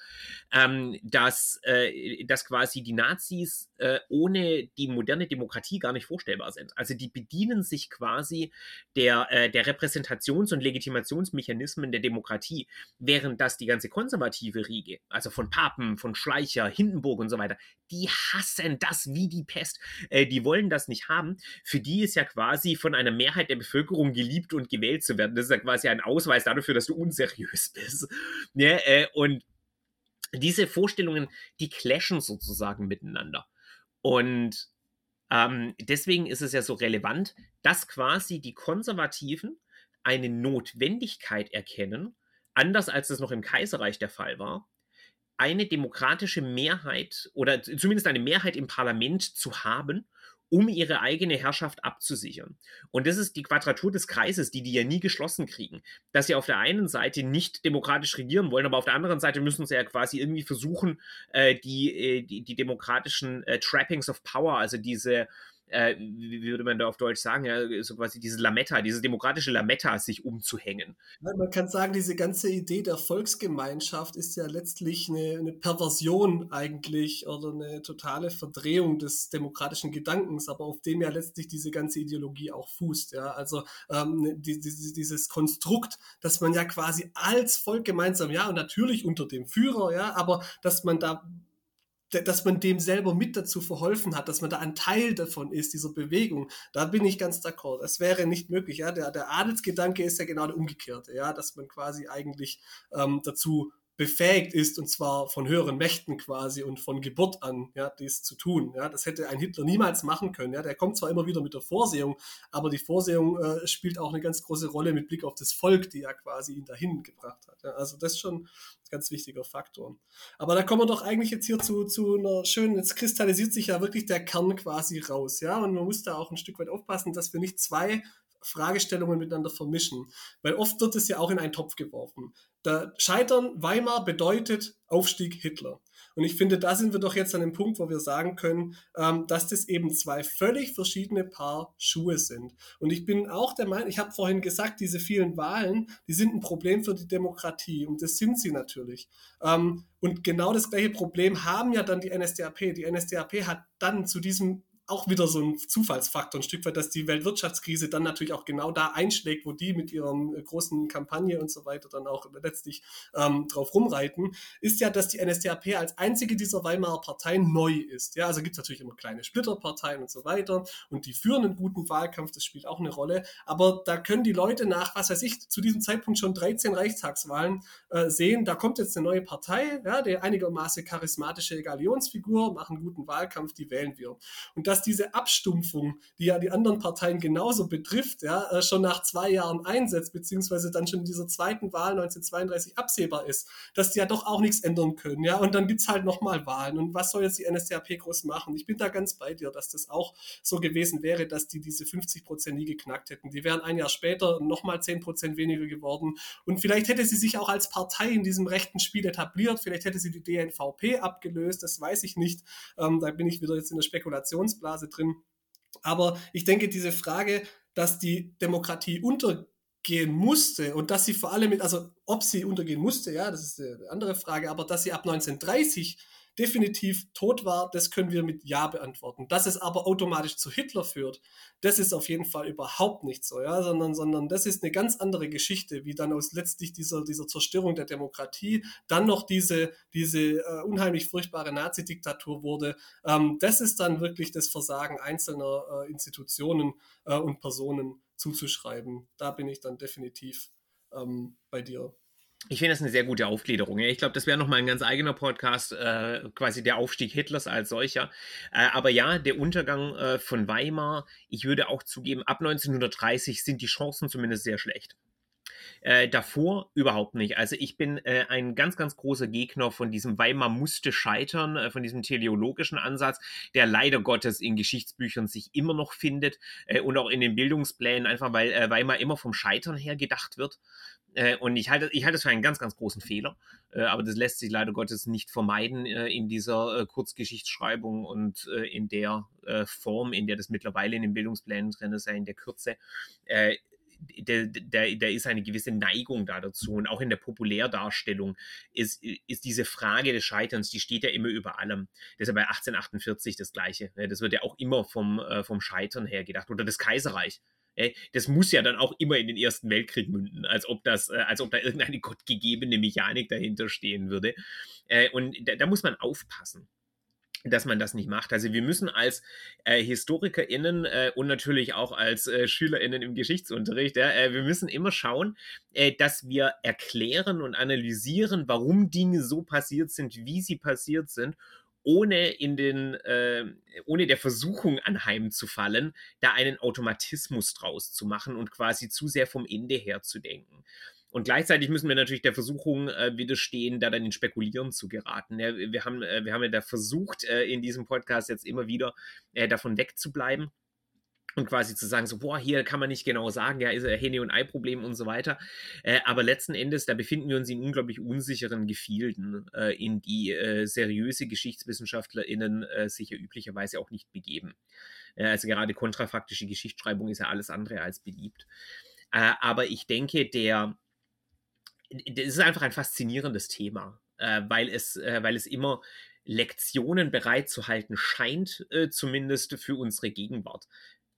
[SPEAKER 1] ähm, dass, äh, dass quasi die Nazis äh, ohne die moderne Demokratie gar nicht vorstellbar sind. Also die bedienen sich quasi der, äh, der Repräsentations- und Legitimationsmechanismen der Demokratie, während das die ganze konservative Riege, also von Papen, von Schleicher, Hindenburg und so weiter, die hassen das wie die Pest. Äh, die wollen das nicht haben. Für die ist ja quasi von einer Mehrheit der Bevölkerung geliebt und gewählt zu werden. Das ist ja quasi ein Ausweis dafür, dass du unseriös bist. Ja, ne, äh, und diese Vorstellungen, die clashen sozusagen miteinander. Und ähm, deswegen ist es ja so relevant, dass quasi die Konservativen eine Notwendigkeit erkennen, anders als es noch im Kaiserreich der Fall war, eine demokratische Mehrheit oder zumindest eine Mehrheit im Parlament zu haben, um ihre eigene Herrschaft abzusichern. Und das ist die Quadratur des Kreises, die die ja nie geschlossen kriegen. Dass sie auf der einen Seite nicht demokratisch regieren wollen, aber auf der anderen Seite müssen sie ja quasi irgendwie versuchen, äh, die, äh, die, die, demokratischen äh, Trappings of Power, also diese äh, wie würde man da auf Deutsch sagen, ja, so quasi diese Lametta, diese demokratische Lametta sich umzuhängen.
[SPEAKER 2] Man kann sagen, diese ganze Idee der Volksgemeinschaft ist ja letztlich eine, eine Perversion eigentlich oder eine totale Verdrehung des demokratischen Gedankens, aber auf dem ja letztlich diese ganze Ideologie auch fußt. Ja? Also ähm, die, die, dieses Konstrukt, dass man ja quasi als Volk gemeinsam, ja, und natürlich unter dem Führer, ja, aber dass man da dass man dem selber mit dazu verholfen hat, dass man da ein Teil davon ist, dieser Bewegung, da bin ich ganz d'accord. Das wäre nicht möglich. Ja? Der, der Adelsgedanke ist ja genau der umgekehrte, ja? dass man quasi eigentlich ähm, dazu befähigt ist, und zwar von höheren Mächten quasi und von Geburt an, ja, dies zu tun. Ja, das hätte ein Hitler niemals machen können. Ja, der kommt zwar immer wieder mit der Vorsehung, aber die Vorsehung äh, spielt auch eine ganz große Rolle mit Blick auf das Volk, die ja quasi ihn dahin gebracht hat. Ja, also das ist schon ein ganz wichtiger Faktor. Aber da kommen wir doch eigentlich jetzt hier zu, zu einer schönen, jetzt kristallisiert sich ja wirklich der Kern quasi raus, ja, und man muss da auch ein Stück weit aufpassen, dass wir nicht zwei Fragestellungen miteinander vermischen. Weil oft wird es ja auch in einen Topf geworfen. Der Scheitern Weimar bedeutet Aufstieg Hitler. Und ich finde, da sind wir doch jetzt an dem Punkt, wo wir sagen können, ähm, dass das eben zwei völlig verschiedene Paar Schuhe sind. Und ich bin auch der Meinung, ich habe vorhin gesagt, diese vielen Wahlen, die sind ein Problem für die Demokratie. Und das sind sie natürlich. Ähm, und genau das gleiche Problem haben ja dann die NSDAP. Die NSDAP hat dann zu diesem auch wieder so ein Zufallsfaktor, ein Stück weit, dass die Weltwirtschaftskrise dann natürlich auch genau da einschlägt, wo die mit ihrer äh, großen Kampagne und so weiter dann auch letztlich ähm, drauf rumreiten, ist ja, dass die NSDAP als einzige dieser Weimarer Parteien neu ist. Ja, also gibt es natürlich immer kleine Splitterparteien und so weiter und die führen einen guten Wahlkampf, das spielt auch eine Rolle, aber da können die Leute nach, was weiß ich, zu diesem Zeitpunkt schon 13 Reichstagswahlen äh, sehen, da kommt jetzt eine neue Partei, ja, der einigermaßen charismatische Galionsfigur, machen guten Wahlkampf, die wählen wir. Und dass diese Abstumpfung, die ja die anderen Parteien genauso betrifft, ja, äh, schon nach zwei Jahren einsetzt, beziehungsweise dann schon in dieser zweiten Wahl 1932 absehbar ist, dass die ja doch auch nichts ändern können, ja, und dann gibt es halt nochmal Wahlen. Und was soll jetzt die NSDAP groß machen? Ich bin da ganz bei dir, dass das auch so gewesen wäre, dass die diese 50 Prozent nie geknackt hätten. Die wären ein Jahr später nochmal 10 Prozent weniger geworden. Und vielleicht hätte sie sich auch als Partei in diesem rechten Spiel etabliert. Vielleicht hätte sie die DNVP abgelöst. Das weiß ich nicht. Ähm, da bin ich wieder jetzt in der Spekulationsblase Blase drin. Aber ich denke, diese Frage, dass die Demokratie untergehen musste und dass sie vor allem mit, also ob sie untergehen musste, ja, das ist eine andere Frage, aber dass sie ab 1930 definitiv tot war, das können wir mit Ja beantworten. Dass es aber automatisch zu Hitler führt, das ist auf jeden Fall überhaupt nicht so, ja, sondern, sondern das ist eine ganz andere Geschichte, wie dann aus letztlich dieser, dieser Zerstörung der Demokratie dann noch diese, diese äh, unheimlich furchtbare Nazi-Diktatur wurde. Ähm, das ist dann wirklich das Versagen einzelner äh, Institutionen äh, und Personen zuzuschreiben. Da bin ich dann definitiv ähm, bei dir.
[SPEAKER 1] Ich finde das eine sehr gute Aufgliederung. Ich glaube, das wäre nochmal ein ganz eigener Podcast, äh, quasi der Aufstieg Hitlers als solcher. Äh, aber ja, der Untergang äh, von Weimar, ich würde auch zugeben, ab 1930 sind die Chancen zumindest sehr schlecht. Äh, davor überhaupt nicht. Also ich bin äh, ein ganz, ganz großer Gegner von diesem Weimar musste scheitern, äh, von diesem teleologischen Ansatz, der leider Gottes in Geschichtsbüchern sich immer noch findet und auch in den Bildungsplänen, einfach weil Weimar immer vom Scheitern her gedacht wird. Äh, und ich halte, ich halte das für einen ganz, ganz großen Fehler. Äh, aber das lässt sich leider Gottes nicht vermeiden äh, in dieser Kurzgeschichtsschreibung und in der Form, in der das mittlerweile in den Bildungsplänen drin ist, in der Kürze. Der, der, der, ist eine gewisse Neigung da dazu. Und auch in der Populärdarstellung ist, ist diese Frage des Scheiterns, die steht ja immer über allem. Das ist ja bei 1848 das Gleiche. Das wird ja auch immer vom, vom Scheitern her gedacht. Oder das Kaiserreich. Das muss ja dann auch immer in den Ersten Weltkrieg münden, als ob das, äh, als ob da irgendeine gottgegebene Mechanik dahinter stehen würde. Äh, und da, da muss man aufpassen dass man das nicht macht. Also wir müssen als äh, HistorikerInnen und natürlich auch als SchülerInnen im Geschichtsunterricht, wir müssen immer schauen, dass wir erklären und analysieren, warum Dinge so passiert sind, wie sie passiert sind ohne in den, äh, ohne der Versuchung anheimzufallen, da einen Automatismus draus zu machen und quasi zu sehr vom Ende her zu denken. Und gleichzeitig müssen wir natürlich der Versuchung äh, widerstehen, da dann in Spekulieren zu geraten. Ja, wir, haben, äh, wir haben ja da versucht, äh, in diesem Podcast jetzt immer wieder äh, davon wegzubleiben und quasi zu sagen, so, boah, hier kann man nicht genau sagen, ja, ist ein Henne- und Ei-Problem und so weiter. Äh, aber letzten Endes, da befinden wir uns in unglaublich unsicheren Gefilden, äh, in die äh, seriöse GeschichtswissenschaftlerInnen äh, sich ja üblicherweise auch nicht begeben. Äh, also gerade kontrafaktische Geschichtsschreibung ist ja alles andere als beliebt. Äh, aber ich denke, der, das ist einfach ein faszinierendes Thema, weil, es, weil es immer Lektionen bereitzuhalten scheint, äh, zumindest für unsere Gegenwart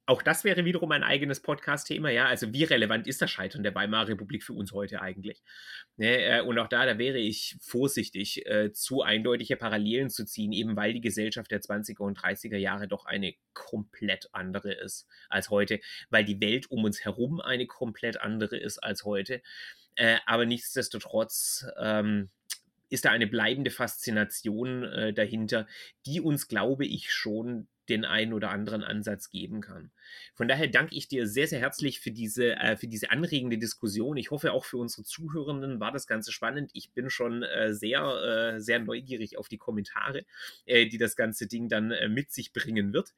[SPEAKER 1] auch das wäre wiederum ein eigenes Podcast-Thema, ja. Also wie relevant ist das Scheitern der Weimarer Republik für uns heute eigentlich? Ne, äh, und auch da, da wäre ich vorsichtig, äh, zu eindeutige Parallelen zu ziehen, eben weil die Gesellschaft der 20er und 30er Jahre doch eine komplett andere ist als heute, weil die Welt um uns herum eine komplett andere ist als heute. Äh, aber nichtsdestotrotz ähm, ist da eine bleibende Faszination äh, dahinter, die uns, glaube ich, schon den einen oder anderen Ansatz geben kann. Von daher danke ich dir sehr, sehr herzlich für diese, äh, für diese anregende Diskussion. Ich hoffe, auch für unsere Zuhörenden war das Ganze spannend. Ich bin schon äh, sehr, äh, sehr neugierig auf die Kommentare, äh, die das ganze Ding dann äh, mit sich bringen wird.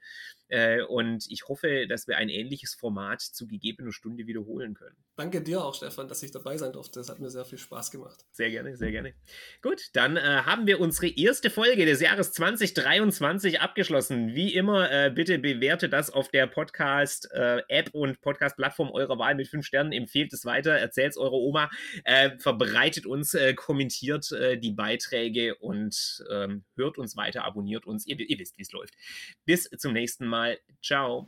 [SPEAKER 1] Äh, und ich hoffe, dass wir ein ähnliches Format zu gegebener Stunde wiederholen können.
[SPEAKER 2] Danke dir auch, Stefan, dass ich dabei sein durfte. Das hat mir sehr viel Spaß gemacht.
[SPEAKER 1] Sehr gerne, sehr gerne. Gut, dann haben wir unsere erste Folge des Jahres 2023 abgeschlossen. Wie immer, äh, bitte bewerte das auf der Podcast-App äh, und Podcast-Plattform eurer Wahl mit fünf Sternen. Empfehlt es weiter, erzählt es eurer Oma, äh, verbreitet uns, äh, kommentiert äh, die Beiträge und ähm, hört uns weiter, abonniert uns. Ihr, ihr wisst, wie es läuft. Bis zum nächsten Mal. Ciao.